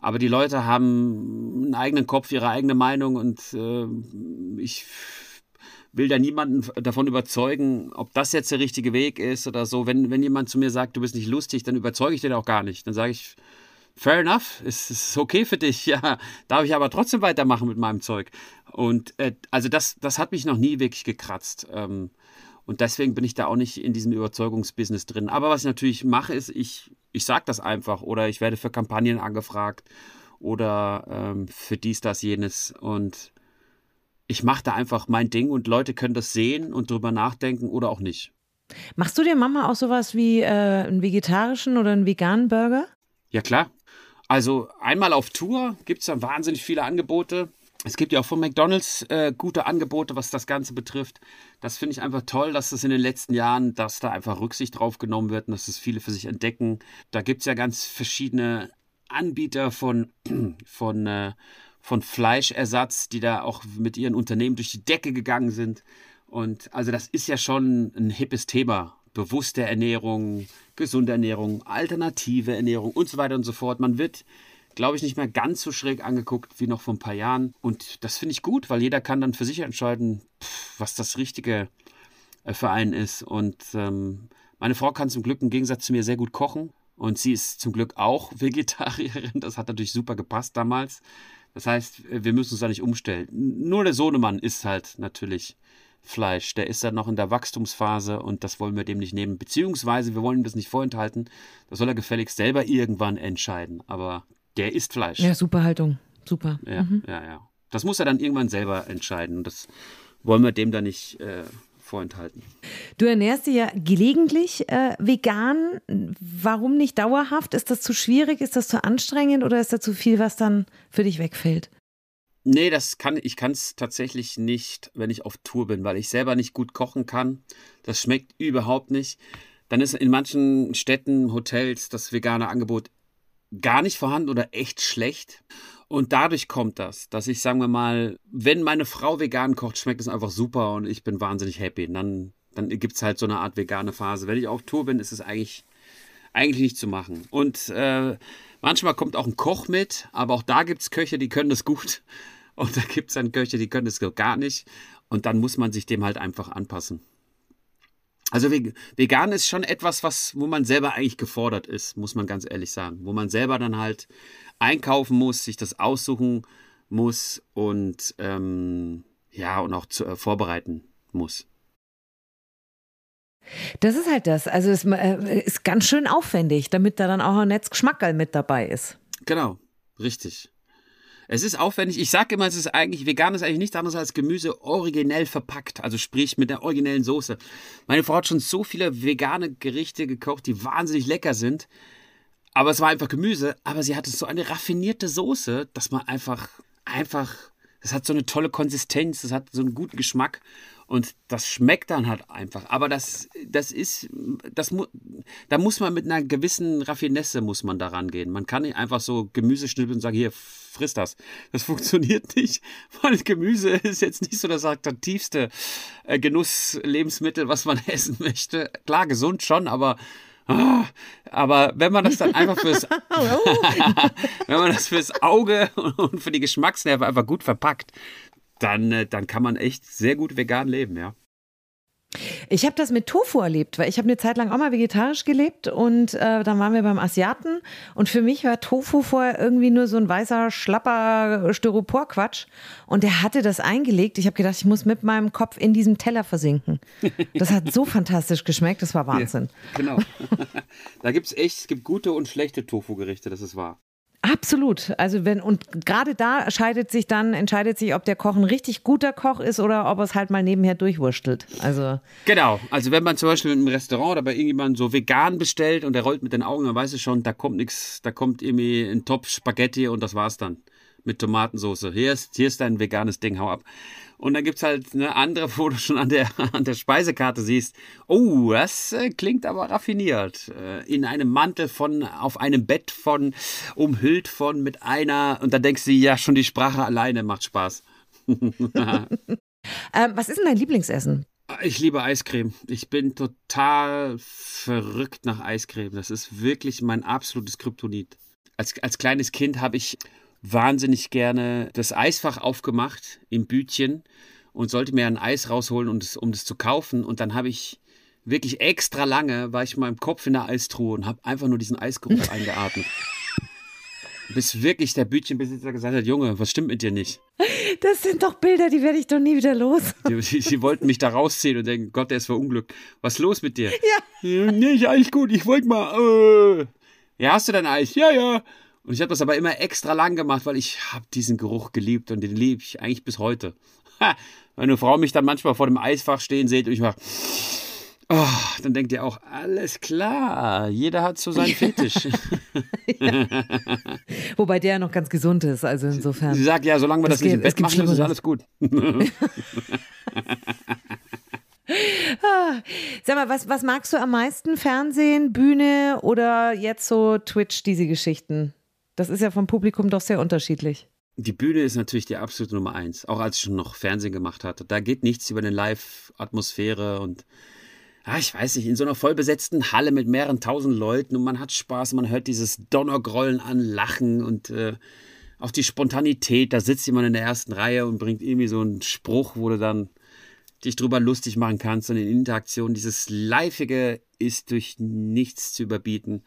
Aber die Leute haben einen eigenen Kopf, ihre eigene Meinung und äh, ich will da niemanden davon überzeugen, ob das jetzt der richtige Weg ist oder so. Wenn, wenn jemand zu mir sagt, du bist nicht lustig, dann überzeuge ich den auch gar nicht. Dann sage ich, fair enough, es ist okay für dich, ja, darf ich aber trotzdem weitermachen mit meinem Zeug. Und äh, also das, das hat mich noch nie wirklich gekratzt. Ähm, und deswegen bin ich da auch nicht in diesem Überzeugungsbusiness drin. Aber was ich natürlich mache, ist, ich, ich sage das einfach oder ich werde für Kampagnen angefragt oder ähm, für dies, das, jenes. Und ich mache da einfach mein Ding und Leute können das sehen und drüber nachdenken oder auch nicht. Machst du dir Mama auch sowas wie äh, einen vegetarischen oder einen veganen Burger? Ja, klar. Also einmal auf Tour gibt es da wahnsinnig viele Angebote. Es gibt ja auch von McDonalds äh, gute Angebote, was das Ganze betrifft. Das finde ich einfach toll, dass das in den letzten Jahren, dass da einfach Rücksicht drauf genommen wird und dass das viele für sich entdecken. Da gibt es ja ganz verschiedene Anbieter von, von, äh, von Fleischersatz, die da auch mit ihren Unternehmen durch die Decke gegangen sind. Und also das ist ja schon ein hippes Thema. Bewusste Ernährung, gesunde Ernährung, alternative Ernährung und so weiter und so fort. Man wird, glaube ich, nicht mehr ganz so schräg angeguckt wie noch vor ein paar Jahren. Und das finde ich gut, weil jeder kann dann für sich entscheiden, was das Richtige äh, für einen ist. Und ähm, meine Frau kann zum Glück im Gegensatz zu mir sehr gut kochen. Und sie ist zum Glück auch Vegetarierin. Das hat natürlich super gepasst damals. Das heißt, wir müssen uns da nicht umstellen. Nur der Sohnemann ist halt natürlich Fleisch. Der ist dann noch in der Wachstumsphase und das wollen wir dem nicht nehmen. Beziehungsweise wir wollen ihm das nicht vorenthalten. Das soll er gefälligst selber irgendwann entscheiden. Aber der isst Fleisch. Ja, super Haltung. Super. Ja, mhm. ja, ja. Das muss er dann irgendwann selber entscheiden. Und das wollen wir dem dann nicht äh, vorenthalten. Du ernährst dich ja gelegentlich äh, vegan. Warum nicht dauerhaft? Ist das zu schwierig? Ist das zu anstrengend oder ist da zu viel, was dann für dich wegfällt? Nee, das kann ich kann es tatsächlich nicht, wenn ich auf Tour bin, weil ich selber nicht gut kochen kann. Das schmeckt überhaupt nicht. Dann ist in manchen Städten, Hotels das vegane Angebot gar nicht vorhanden oder echt schlecht. Und dadurch kommt das, dass ich, sagen wir mal, wenn meine Frau vegan kocht, schmeckt es einfach super und ich bin wahnsinnig happy. Und dann, dann gibt es halt so eine Art vegane Phase. Wenn ich auf Tour bin, ist es eigentlich, eigentlich nicht zu machen. Und äh, manchmal kommt auch ein Koch mit, aber auch da gibt es Köche, die können das gut. Und da gibt es dann Köche, die können das gar nicht. Und dann muss man sich dem halt einfach anpassen. Also vegan ist schon etwas, was, wo man selber eigentlich gefordert ist, muss man ganz ehrlich sagen. Wo man selber dann halt einkaufen muss, sich das aussuchen muss und ähm, ja, und auch zu, äh, vorbereiten muss. Das ist halt das. Also es äh, ist ganz schön aufwendig, damit da dann auch ein Netzgeschmackerl mit dabei ist. Genau, richtig. Es ist aufwendig. Ich sage immer, es ist eigentlich, vegan ist eigentlich nichts anderes als Gemüse originell verpackt. Also sprich mit der originellen Soße. Meine Frau hat schon so viele vegane Gerichte gekocht, die wahnsinnig lecker sind. Aber es war einfach Gemüse. Aber sie hatte so eine raffinierte Soße, dass man einfach, einfach, das hat so eine tolle Konsistenz, das hat so einen guten Geschmack. Und das schmeckt dann halt einfach. Aber das, das ist, das muss, da muss man mit einer gewissen Raffinesse muss man da rangehen. Man kann nicht einfach so Gemüse schnippeln und sagen, hier, friss das. Das funktioniert nicht, weil Gemüse ist jetzt nicht so das attraktivste äh, Genusslebensmittel, was man essen möchte. Klar, gesund schon, aber ah, aber wenn man das dann einfach fürs, wenn man das fürs Auge und für die Geschmacksnerven einfach gut verpackt, dann, äh, dann kann man echt sehr gut vegan leben, ja. Ich habe das mit Tofu erlebt, weil ich habe eine Zeit lang auch mal vegetarisch gelebt und äh, dann waren wir beim Asiaten und für mich war Tofu vorher irgendwie nur so ein weißer, schlapper Styroporquatsch und der hatte das eingelegt. Ich habe gedacht, ich muss mit meinem Kopf in diesem Teller versinken. Das hat so fantastisch geschmeckt, das war Wahnsinn. Ja, genau. da gibt es echt, es gibt gute und schlechte Tofu-Gerichte, das ist wahr. Absolut. Also wenn, und gerade da scheidet sich dann, entscheidet sich, ob der Koch ein richtig guter Koch ist oder ob er es halt mal nebenher durchwurstelt. Also. Genau. Also wenn man zum Beispiel im Restaurant oder bei irgendjemandem so vegan bestellt und der rollt mit den Augen, dann weiß ich schon, da kommt nichts, da kommt irgendwie ein Topf Spaghetti und das war's dann. Mit Tomatensauce. Hier ist, hier ist dein veganes Ding, hau ab. Und dann gibt es halt eine andere, wo du schon an der, an der Speisekarte siehst, oh, das äh, klingt aber raffiniert. Äh, in einem Mantel von, auf einem Bett von, umhüllt von, mit einer, und da denkst du, ja, schon die Sprache alleine macht Spaß. ähm, was ist denn dein Lieblingsessen? Ich liebe Eiscreme. Ich bin total verrückt nach Eiscreme. Das ist wirklich mein absolutes Kryptonit. Als, als kleines Kind habe ich wahnsinnig gerne das Eisfach aufgemacht im Bütchen und sollte mir ein Eis rausholen, um das, um das zu kaufen. Und dann habe ich wirklich extra lange, war ich in meinem Kopf in der Eistruhe und habe einfach nur diesen Eisgeruch eingeatmet. Bis wirklich der Bütchenbesitzer gesagt hat, Junge, was stimmt mit dir nicht? Das sind doch Bilder, die werde ich doch nie wieder los. Die, die, die, wollten mich da rausziehen und denken, Gott, der ist verunglückt. Was ist los mit dir? Ja. Nee, ich eigentlich gut, ich wollte mal. Äh. Ja, hast du dein Eis? Ja, ja. Und ich habe das aber immer extra lang gemacht, weil ich habe diesen Geruch geliebt und den liebe ich eigentlich bis heute. Ha, wenn eine Frau mich dann manchmal vor dem Eisfach stehen sieht und ich mache, oh, dann denkt ihr auch, alles klar, jeder hat so seinen Fetisch. Wobei der noch ganz gesund ist, also insofern. Sie sagt, ja, solange wir das, das nicht im Bett machen, ist alles gut. Ah, sag mal, was, was magst du am meisten? Fernsehen, Bühne oder jetzt so Twitch, diese Geschichten? Das ist ja vom Publikum doch sehr unterschiedlich. Die Bühne ist natürlich die absolute Nummer eins, auch als ich schon noch Fernsehen gemacht hatte. Da geht nichts über eine Live-Atmosphäre und ah, ich weiß nicht, in so einer vollbesetzten Halle mit mehreren tausend Leuten und man hat Spaß, man hört dieses Donnergrollen an Lachen und äh, auch die Spontanität. Da sitzt jemand in der ersten Reihe und bringt irgendwie so einen Spruch, wo du dann dich drüber lustig machen kannst und in Interaktion. Dieses Liveige ist durch nichts zu überbieten.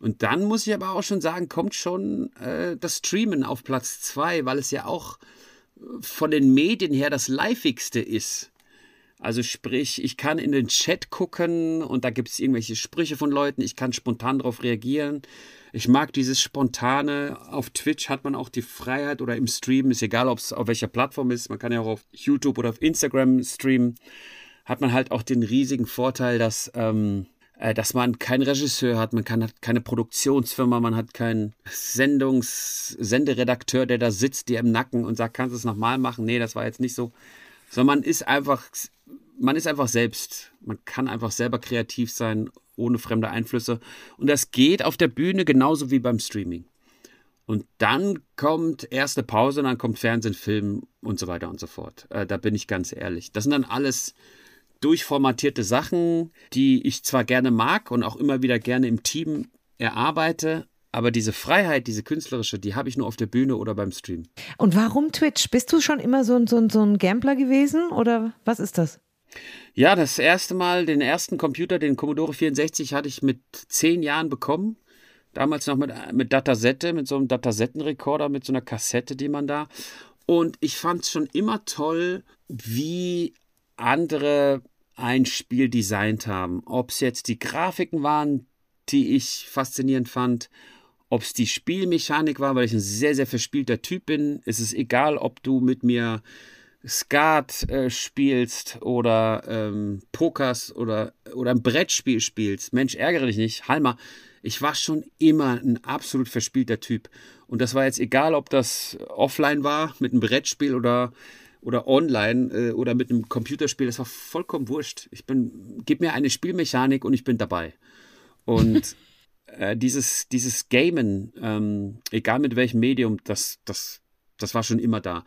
Und dann muss ich aber auch schon sagen, kommt schon äh, das Streamen auf Platz zwei, weil es ja auch äh, von den Medien her das Liveigste ist. Also sprich, ich kann in den Chat gucken und da gibt es irgendwelche Sprüche von Leuten, ich kann spontan darauf reagieren. Ich mag dieses Spontane. Auf Twitch hat man auch die Freiheit oder im Stream, ist egal, ob es auf welcher Plattform ist, man kann ja auch auf YouTube oder auf Instagram streamen, hat man halt auch den riesigen Vorteil, dass ähm, äh, dass man keinen Regisseur hat, man kann, hat keine Produktionsfirma, man hat keinen Sendungs-, Senderedakteur, der da sitzt, dir im Nacken und sagt, kannst du es nochmal machen? Nee, das war jetzt nicht so. Sondern man ist einfach, man ist einfach selbst. Man kann einfach selber kreativ sein, ohne fremde Einflüsse. Und das geht auf der Bühne genauso wie beim Streaming. Und dann kommt erste Pause, dann kommt Fernsehen, Film und so weiter und so fort. Äh, da bin ich ganz ehrlich. Das sind dann alles durchformatierte Sachen, die ich zwar gerne mag und auch immer wieder gerne im Team erarbeite, aber diese Freiheit, diese künstlerische, die habe ich nur auf der Bühne oder beim Stream. Und warum Twitch? Bist du schon immer so, so, so ein Gambler gewesen oder was ist das? Ja, das erste Mal, den ersten Computer, den Commodore 64, hatte ich mit zehn Jahren bekommen. Damals noch mit, mit Datasette, mit so einem Datasettenrekorder, mit so einer Kassette, die man da. Und ich fand es schon immer toll, wie andere ein Spiel designt haben. Ob es jetzt die Grafiken waren, die ich faszinierend fand, ob es die Spielmechanik war, weil ich ein sehr, sehr verspielter Typ bin. Es ist egal, ob du mit mir Skat äh, spielst oder ähm, Pokers oder, oder ein Brettspiel spielst. Mensch, ärgere dich nicht. Halma, ich war schon immer ein absolut verspielter Typ. Und das war jetzt egal, ob das offline war mit einem Brettspiel oder oder online äh, oder mit einem Computerspiel, das war vollkommen wurscht. Ich bin, gib mir eine Spielmechanik und ich bin dabei. Und äh, dieses, dieses Gamen, ähm, egal mit welchem Medium, das, das, das war schon immer da.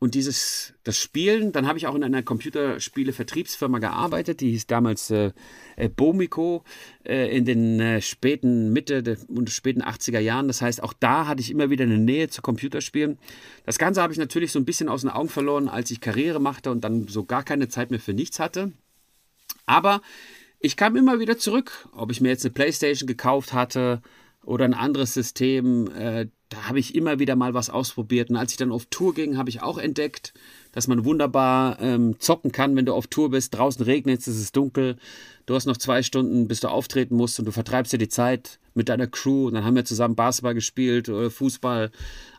Und dieses, das Spielen, dann habe ich auch in einer Computerspiele-Vertriebsfirma gearbeitet, die hieß damals äh, äh, Bomico äh, in den äh, späten Mitte und späten 80er Jahren. Das heißt, auch da hatte ich immer wieder eine Nähe zu Computerspielen. Das Ganze habe ich natürlich so ein bisschen aus den Augen verloren, als ich Karriere machte und dann so gar keine Zeit mehr für nichts hatte. Aber ich kam immer wieder zurück, ob ich mir jetzt eine Playstation gekauft hatte oder ein anderes System. Äh, da habe ich immer wieder mal was ausprobiert. Und als ich dann auf Tour ging, habe ich auch entdeckt, dass man wunderbar ähm, zocken kann, wenn du auf Tour bist. Draußen regnet es, es ist dunkel. Du hast noch zwei Stunden, bis du auftreten musst und du vertreibst dir die Zeit mit deiner Crew. Und dann haben wir zusammen Basketball gespielt oder Fußball,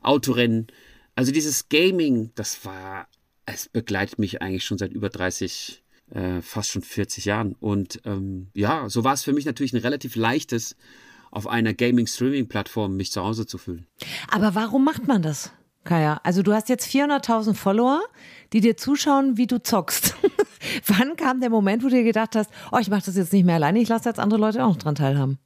Autorennen. Also dieses Gaming, das war, es begleitet mich eigentlich schon seit über 30, äh, fast schon 40 Jahren. Und ähm, ja, so war es für mich natürlich ein relativ leichtes, auf einer Gaming-Streaming-Plattform mich zu Hause zu fühlen. Aber warum macht man das, Kaya? Also du hast jetzt 400.000 Follower, die dir zuschauen, wie du zockst. Wann kam der Moment, wo du dir gedacht hast, oh, ich mache das jetzt nicht mehr alleine, ich lasse jetzt andere Leute auch noch dran teilhaben?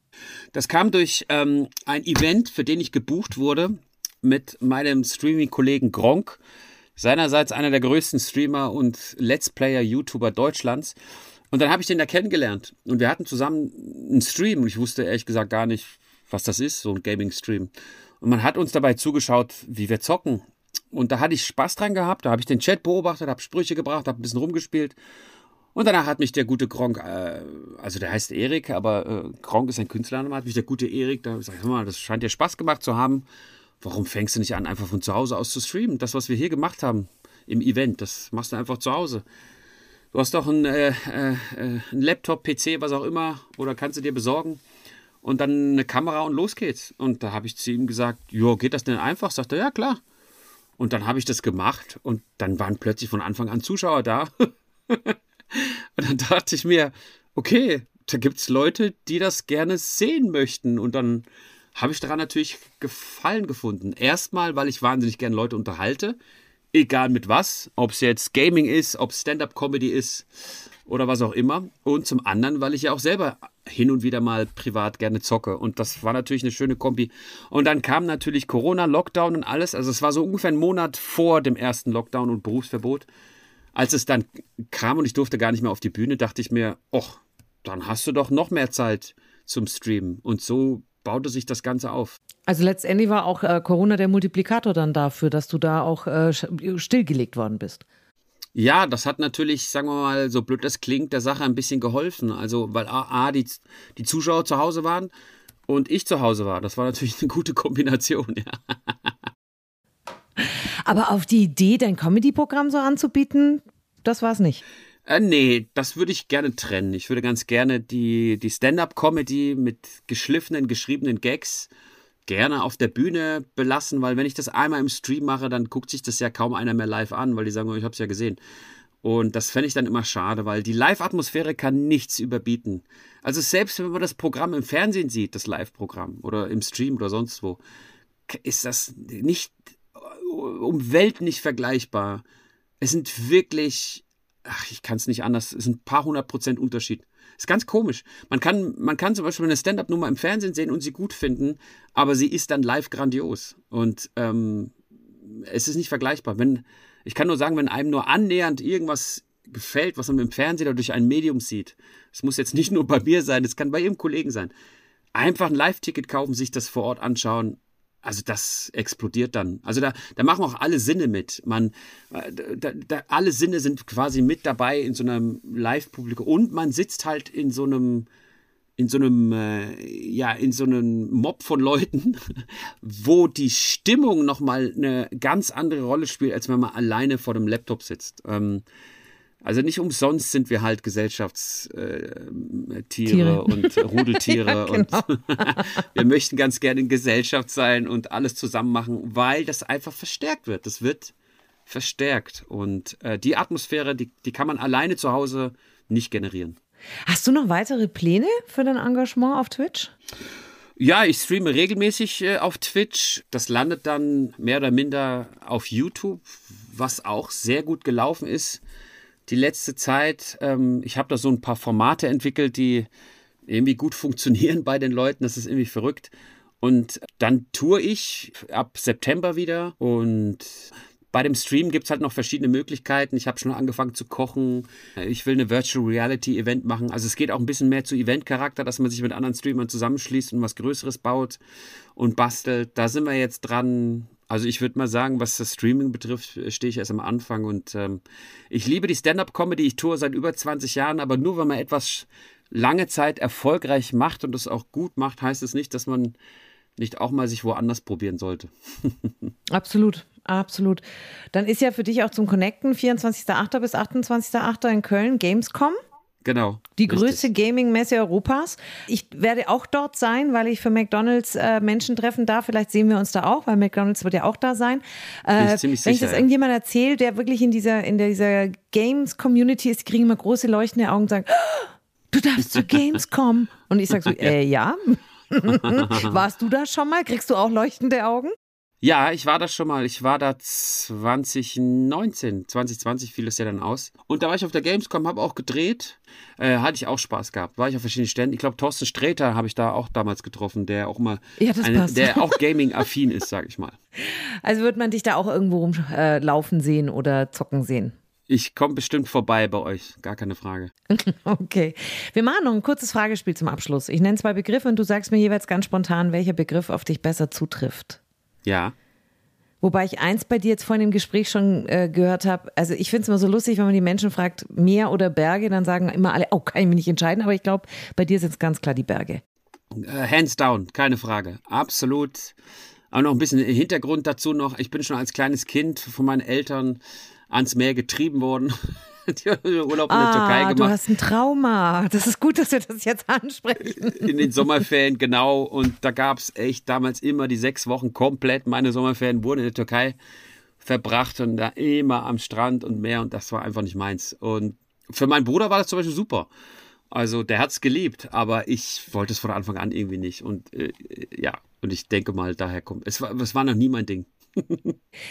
Das kam durch ähm, ein Event, für den ich gebucht wurde, mit meinem Streaming-Kollegen Gronk, seinerseits einer der größten Streamer und Let's Player-YouTuber Deutschlands. Und dann habe ich den da kennengelernt. Und wir hatten zusammen einen Stream. Und ich wusste ehrlich gesagt gar nicht, was das ist, so ein Gaming-Stream. Und man hat uns dabei zugeschaut, wie wir zocken. Und da hatte ich Spaß dran gehabt. Da habe ich den Chat beobachtet, habe Sprüche gebracht, habe ein bisschen rumgespielt. Und danach hat mich der gute Gronk, äh, also der heißt Erik, aber äh, Gronk ist ein Künstlername, hat mich der gute Erik, da sag ich mal, das scheint dir Spaß gemacht zu haben. Warum fängst du nicht an, einfach von zu Hause aus zu streamen? Das, was wir hier gemacht haben im Event, das machst du einfach zu Hause. Du hast doch einen, äh, äh, einen Laptop, PC, was auch immer, oder kannst du dir besorgen. Und dann eine Kamera und los geht's. Und da habe ich zu ihm gesagt, jo, geht das denn einfach? Sagt er, ja klar. Und dann habe ich das gemacht und dann waren plötzlich von Anfang an Zuschauer da. und dann dachte ich mir, okay, da gibt es Leute, die das gerne sehen möchten. Und dann habe ich daran natürlich Gefallen gefunden. Erstmal, weil ich wahnsinnig gerne Leute unterhalte egal mit was, ob es jetzt Gaming ist, ob es Stand-up-Comedy ist oder was auch immer. Und zum anderen, weil ich ja auch selber hin und wieder mal privat gerne zocke. Und das war natürlich eine schöne Kombi. Und dann kam natürlich Corona, Lockdown und alles. Also es war so ungefähr ein Monat vor dem ersten Lockdown und Berufsverbot. Als es dann kam und ich durfte gar nicht mehr auf die Bühne, dachte ich mir, ach, dann hast du doch noch mehr Zeit zum Streamen. Und so baute sich das Ganze auf. Also letztendlich war auch äh, Corona der Multiplikator dann dafür, dass du da auch äh, stillgelegt worden bist. Ja, das hat natürlich, sagen wir mal, so blöd das klingt, der Sache ein bisschen geholfen. Also, weil A, A die, die Zuschauer zu Hause waren und ich zu Hause war. Das war natürlich eine gute Kombination, ja. Aber auf die Idee, dein Comedy-Programm so anzubieten, das war es nicht. Äh, nee, das würde ich gerne trennen. Ich würde ganz gerne die, die Stand-up-Comedy mit geschliffenen, geschriebenen Gags gerne auf der Bühne belassen, weil wenn ich das einmal im Stream mache, dann guckt sich das ja kaum einer mehr live an, weil die sagen, oh, ich habe es ja gesehen. Und das fände ich dann immer schade, weil die Live-Atmosphäre kann nichts überbieten. Also selbst wenn man das Programm im Fernsehen sieht, das Live-Programm oder im Stream oder sonst wo, ist das nicht um Welt nicht vergleichbar. Es sind wirklich ach, ich kann es nicht anders, es ist ein paar hundert Prozent Unterschied. Ist ganz komisch. Man kann, man kann zum Beispiel eine Stand-up-Nummer im Fernsehen sehen und sie gut finden, aber sie ist dann live grandios. Und ähm, es ist nicht vergleichbar. Wenn, ich kann nur sagen, wenn einem nur annähernd irgendwas gefällt, was man im Fernsehen oder durch ein Medium sieht, es muss jetzt nicht nur bei mir sein, es kann bei Ihrem Kollegen sein, einfach ein Live-Ticket kaufen, sich das vor Ort anschauen also das explodiert dann. Also da, da machen auch alle Sinne mit. Man, äh, da, da, alle Sinne sind quasi mit dabei in so einem Live-Publikum und man sitzt halt in so einem in so einem äh, ja in so einem Mob von Leuten, wo die Stimmung noch mal eine ganz andere Rolle spielt, als wenn man alleine vor dem Laptop sitzt. Ähm, also nicht umsonst sind wir halt Gesellschaftstiere äh, und Rudeltiere ja, genau. und wir möchten ganz gerne in Gesellschaft sein und alles zusammen machen, weil das einfach verstärkt wird. Das wird verstärkt und äh, die Atmosphäre, die, die kann man alleine zu Hause nicht generieren. Hast du noch weitere Pläne für dein Engagement auf Twitch? Ja, ich streame regelmäßig äh, auf Twitch. Das landet dann mehr oder minder auf YouTube, was auch sehr gut gelaufen ist die letzte Zeit. Ähm, ich habe da so ein paar Formate entwickelt, die irgendwie gut funktionieren bei den Leuten. Das ist irgendwie verrückt. Und dann tour ich ab September wieder und bei dem Stream gibt es halt noch verschiedene Möglichkeiten. Ich habe schon angefangen zu kochen. Ich will eine Virtual Reality Event machen. Also es geht auch ein bisschen mehr zu Event-Charakter, dass man sich mit anderen Streamern zusammenschließt und was Größeres baut und bastelt. Da sind wir jetzt dran. Also ich würde mal sagen, was das Streaming betrifft, stehe ich erst am Anfang und ähm, ich liebe die Stand-up-Comedy. Ich tue seit über 20 Jahren, aber nur wenn man etwas lange Zeit erfolgreich macht und es auch gut macht, heißt es nicht, dass man nicht auch mal sich woanders probieren sollte. Absolut, absolut. Dann ist ja für dich auch zum Connecten 24.08. bis 28.08. in Köln Gamescom. Genau. Die größte Gaming-Messe Europas. Ich werde auch dort sein, weil ich für McDonalds äh, Menschen treffen darf. Vielleicht sehen wir uns da auch, weil McDonalds wird ja auch da sein. Äh, wenn sicher, ich das ja. irgendjemand erzählt, der wirklich in dieser, in dieser Games-Community ist, kriegen immer große leuchtende Augen und sagen, oh, du darfst zur Gamescom. Und ich sage so, äh, ja. Warst du da schon mal? Kriegst du auch leuchtende Augen? Ja, ich war da schon mal. Ich war da 2019. 2020 fiel es ja dann aus. Und da war ich auf der Gamescom, habe auch gedreht. Äh, hatte ich auch Spaß gehabt. War ich auf verschiedenen Ständen. Ich glaube, Thorsten Sträter habe ich da auch damals getroffen, der auch mal, ja, eine, der auch Gaming-affin ist, sage ich mal. Also wird man dich da auch irgendwo rumlaufen äh, sehen oder zocken sehen? Ich komme bestimmt vorbei bei euch, gar keine Frage. Okay. Wir machen noch ein kurzes Fragespiel zum Abschluss. Ich nenne zwei Begriffe und du sagst mir jeweils ganz spontan, welcher Begriff auf dich besser zutrifft. Ja. Wobei ich eins bei dir jetzt vorhin im Gespräch schon äh, gehört habe. Also ich finde es immer so lustig, wenn man die Menschen fragt, Meer oder Berge, dann sagen immer alle, oh, kann ich mich nicht entscheiden. Aber ich glaube, bei dir sind es ganz klar die Berge. Uh, hands down, keine Frage. Absolut. Aber noch ein bisschen Hintergrund dazu noch. Ich bin schon als kleines Kind von meinen Eltern ans Meer getrieben worden. Die haben Urlaub in der ah, Türkei gemacht. Du hast ein Trauma. Das ist gut, dass wir das jetzt ansprechen. In den Sommerferien, genau. Und da gab es echt damals immer die sechs Wochen komplett. Meine Sommerferien wurden in der Türkei verbracht und da immer am Strand und Meer und das war einfach nicht meins. Und für meinen Bruder war das zum Beispiel super. Also der hat es geliebt, aber ich wollte es von Anfang an irgendwie nicht. Und äh, ja, und ich denke mal, daher kommt. Es war, es war noch nie mein Ding.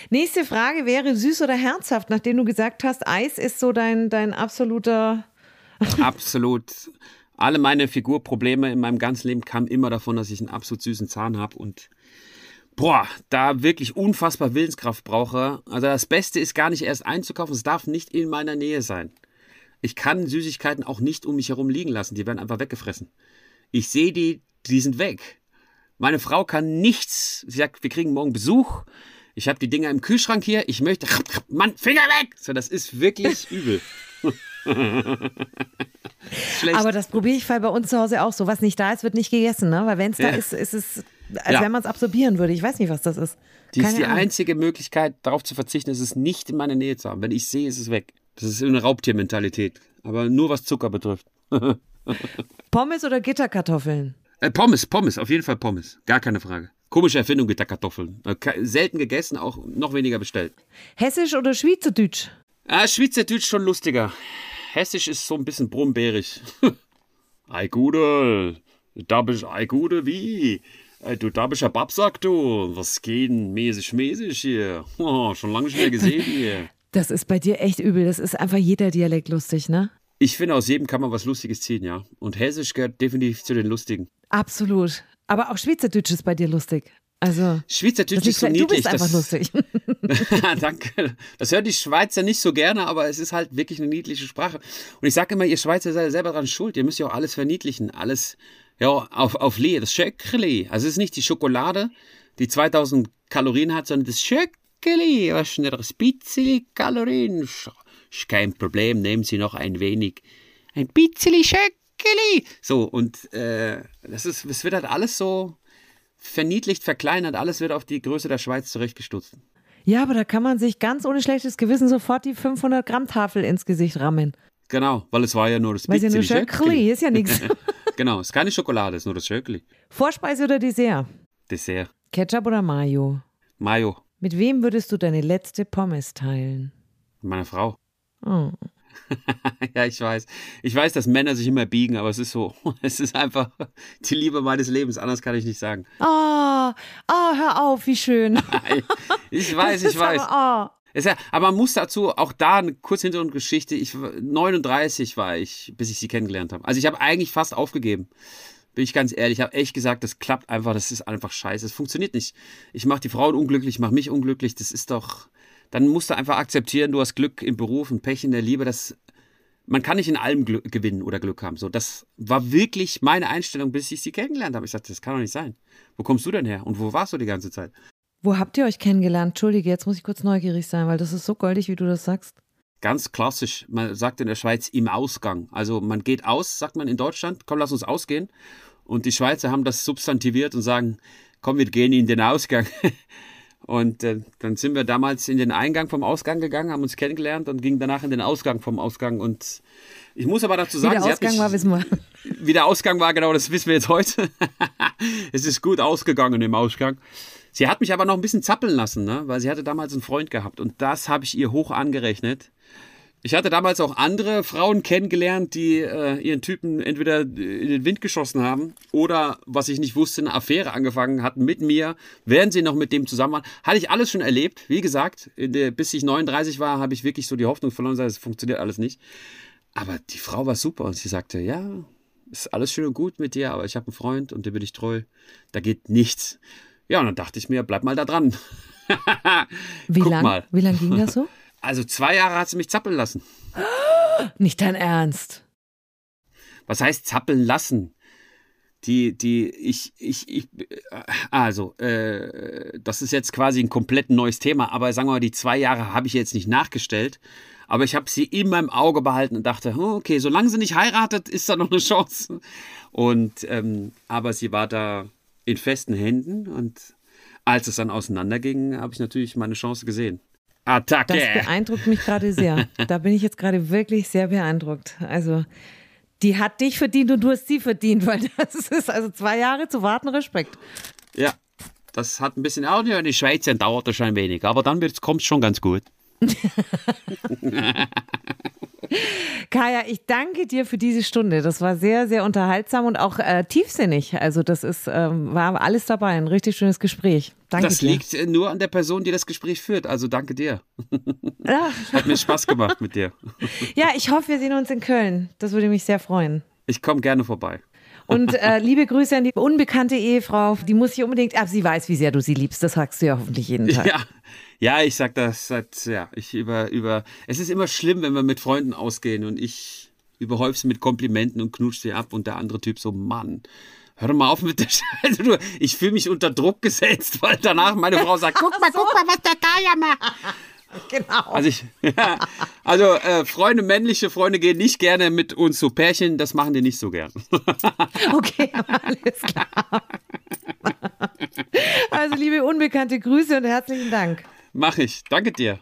Nächste Frage wäre süß oder herzhaft, nachdem du gesagt hast, Eis ist so dein, dein absoluter. Absolut. Alle meine Figurprobleme in meinem ganzen Leben kamen immer davon, dass ich einen absolut süßen Zahn habe und boah, da wirklich unfassbar Willenskraft brauche. Also das Beste ist gar nicht erst einzukaufen, es darf nicht in meiner Nähe sein. Ich kann Süßigkeiten auch nicht um mich herum liegen lassen, die werden einfach weggefressen. Ich sehe die, die sind weg. Meine Frau kann nichts. Sie sagt, wir kriegen morgen Besuch. Ich habe die Dinger im Kühlschrank hier. Ich möchte. Mann, Finger weg! So, das ist wirklich übel. Aber das probiere ich bei uns zu Hause auch so. Was nicht da ist, wird nicht gegessen, ne? Weil wenn es da ja. ist, ist es, als ja. wenn man es absorbieren würde. Ich weiß nicht, was das ist. Die ist die Ahnung. einzige Möglichkeit, darauf zu verzichten, ist es nicht in meiner Nähe zu haben. Wenn ich sehe, ist es weg. Das ist eine Raubtiermentalität. Aber nur was Zucker betrifft. Pommes oder Gitterkartoffeln? Äh, Pommes, Pommes, auf jeden Fall Pommes. Gar keine Frage. Komische Erfindung mit der Kartoffeln. Äh, selten gegessen, auch noch weniger bestellt. Hessisch oder Schweizerdeutsch? Ah, Schweizerdeutsch schon lustiger. Hessisch ist so ein bisschen brummbärig. ei Gude, da bist ei Gude, wie? Äh, du, da bist ja Babsack, du. Was geht denn mäßig, mäßig hier? Oh, schon lange nicht mehr gesehen hier. Das ist bei dir echt übel. Das ist einfach jeder Dialekt lustig, ne? Ich finde, aus jedem kann man was Lustiges ziehen, ja. Und Hessisch gehört definitiv zu den Lustigen. Absolut. Aber auch Schweizerdeutsch ist bei dir lustig. Also, Schweizerdeutsch ist so niedlich. Du bist einfach das, lustig. Danke. Das hören die Schweizer nicht so gerne, aber es ist halt wirklich eine niedliche Sprache. Und ich sage immer, ihr Schweizer seid selber dran schuld. Ihr müsst ja auch alles verniedlichen. Alles ja, auf, auf Lee, das Schöckli. Also es ist nicht die Schokolade, die 2000 Kalorien hat, sondern das Schöckli. Was ein bisschen Kalorien. Ist kein Problem, nehmen Sie noch ein wenig. Ein bisschen Schöckli. Gilly. So, und äh, das ist, es wird halt alles so verniedlicht, verkleinert, alles wird auf die Größe der Schweiz zurechtgestutzt. Ja, aber da kann man sich ganz ohne schlechtes Gewissen sofort die 500 Gramm Tafel ins Gesicht rammen. Genau, weil es war ja nur das Weil es ja nur Schöckli, ist ja nichts. genau, es ist keine Schokolade, es ist nur das Schöckli. Vorspeise oder Dessert? Dessert. Ketchup oder Mayo? Mayo. Mit wem würdest du deine letzte Pommes teilen? Mit meiner Frau. Oh. ja, ich weiß. Ich weiß, dass Männer sich immer biegen, aber es ist so. Es ist einfach die Liebe meines Lebens. Anders kann ich nicht sagen. Ah, oh, oh, hör auf, wie schön. ich weiß, ich weiß. Aber, oh. Ja, aber man muss dazu auch da eine kurze Hintergrundgeschichte. Ich 39 war ich, bis ich sie kennengelernt habe. Also ich habe eigentlich fast aufgegeben. Bin ich ganz ehrlich, ich habe echt gesagt, das klappt einfach, das ist einfach scheiße. Es funktioniert nicht. Ich mache die Frauen unglücklich, ich mache mich unglücklich. Das ist doch. Dann musst du einfach akzeptieren, du hast Glück im Beruf und Pech in der Liebe. Das, man kann nicht in allem Glück, gewinnen oder Glück haben. So, das war wirklich meine Einstellung, bis ich sie kennengelernt habe. Ich sagte, das kann doch nicht sein. Wo kommst du denn her? Und wo warst du die ganze Zeit? Wo habt ihr euch kennengelernt? Entschuldige, jetzt muss ich kurz neugierig sein, weil das ist so goldig, wie du das sagst. Ganz klassisch. Man sagt in der Schweiz im Ausgang. Also man geht aus, sagt man in Deutschland, komm, lass uns ausgehen. Und die Schweizer haben das substantiviert und sagen, komm, wir gehen in den Ausgang. Und äh, dann sind wir damals in den Eingang vom Ausgang gegangen, haben uns kennengelernt und gingen danach in den Ausgang vom Ausgang. Und ich muss aber dazu sagen, wie der Ausgang mich, war, wissen wir. Wie der Ausgang war, genau, das wissen wir jetzt heute. es ist gut ausgegangen im Ausgang. Sie hat mich aber noch ein bisschen zappeln lassen, ne? weil sie hatte damals einen Freund gehabt und das habe ich ihr hoch angerechnet. Ich hatte damals auch andere Frauen kennengelernt, die äh, ihren Typen entweder in den Wind geschossen haben oder, was ich nicht wusste, eine Affäre angefangen hatten mit mir, während sie noch mit dem zusammen waren. Hatte ich alles schon erlebt. Wie gesagt, der, bis ich 39 war, habe ich wirklich so die Hoffnung verloren, es funktioniert alles nicht. Aber die Frau war super und sie sagte, ja, ist alles schön und gut mit dir, aber ich habe einen Freund und dem bin ich treu. Da geht nichts. Ja, und dann dachte ich mir, bleib mal da dran. wie lange lang ging das so? Also zwei Jahre hat sie mich zappeln lassen. Nicht dein Ernst. Was heißt zappeln lassen? Die, die, ich, ich, ich, also, äh, das ist jetzt quasi ein komplett neues Thema, aber sagen wir mal, die zwei Jahre habe ich jetzt nicht nachgestellt, aber ich habe sie immer im Auge behalten und dachte, oh, okay, solange sie nicht heiratet, ist da noch eine Chance. Und, ähm, aber sie war da in festen Händen und als es dann auseinanderging, habe ich natürlich meine Chance gesehen. Attacke! Das beeindruckt mich gerade sehr. Da bin ich jetzt gerade wirklich sehr beeindruckt. Also, die hat dich verdient und du hast sie verdient, weil das ist also zwei Jahre zu warten, Respekt. Ja, das hat ein bisschen, auch in die Schweiz dauert das schon ein wenig, aber dann kommt es schon ganz gut. Kaya, ich danke dir für diese Stunde. Das war sehr, sehr unterhaltsam und auch äh, tiefsinnig. Also das ist, ähm, war alles dabei. Ein richtig schönes Gespräch. Danke das dir. liegt äh, nur an der Person, die das Gespräch führt. Also danke dir. Hat mir Spaß gemacht mit dir. Ja, ich hoffe, wir sehen uns in Köln. Das würde mich sehr freuen. Ich komme gerne vorbei. Und äh, liebe Grüße an die unbekannte Ehefrau. Die muss ich unbedingt, aber sie weiß, wie sehr du sie liebst. Das sagst du ja hoffentlich jeden Tag. Ja, ja, ich sag das seit, ja, ich über, über, es ist immer schlimm, wenn wir mit Freunden ausgehen und ich überhäufe sie mit Komplimenten und knutsche sie ab und der andere Typ so, Mann, hör mal auf mit der Scheiße. Ich fühle mich unter Druck gesetzt, weil danach meine Frau sagt, guck mal, guck mal, was der Kaya macht. Genau. Also, ich, ja, also äh, Freunde, männliche Freunde gehen nicht gerne mit uns zu Pärchen, das machen die nicht so gern. Okay, alles klar. Also liebe Unbekannte, Grüße und herzlichen Dank. Mach ich. Danke dir.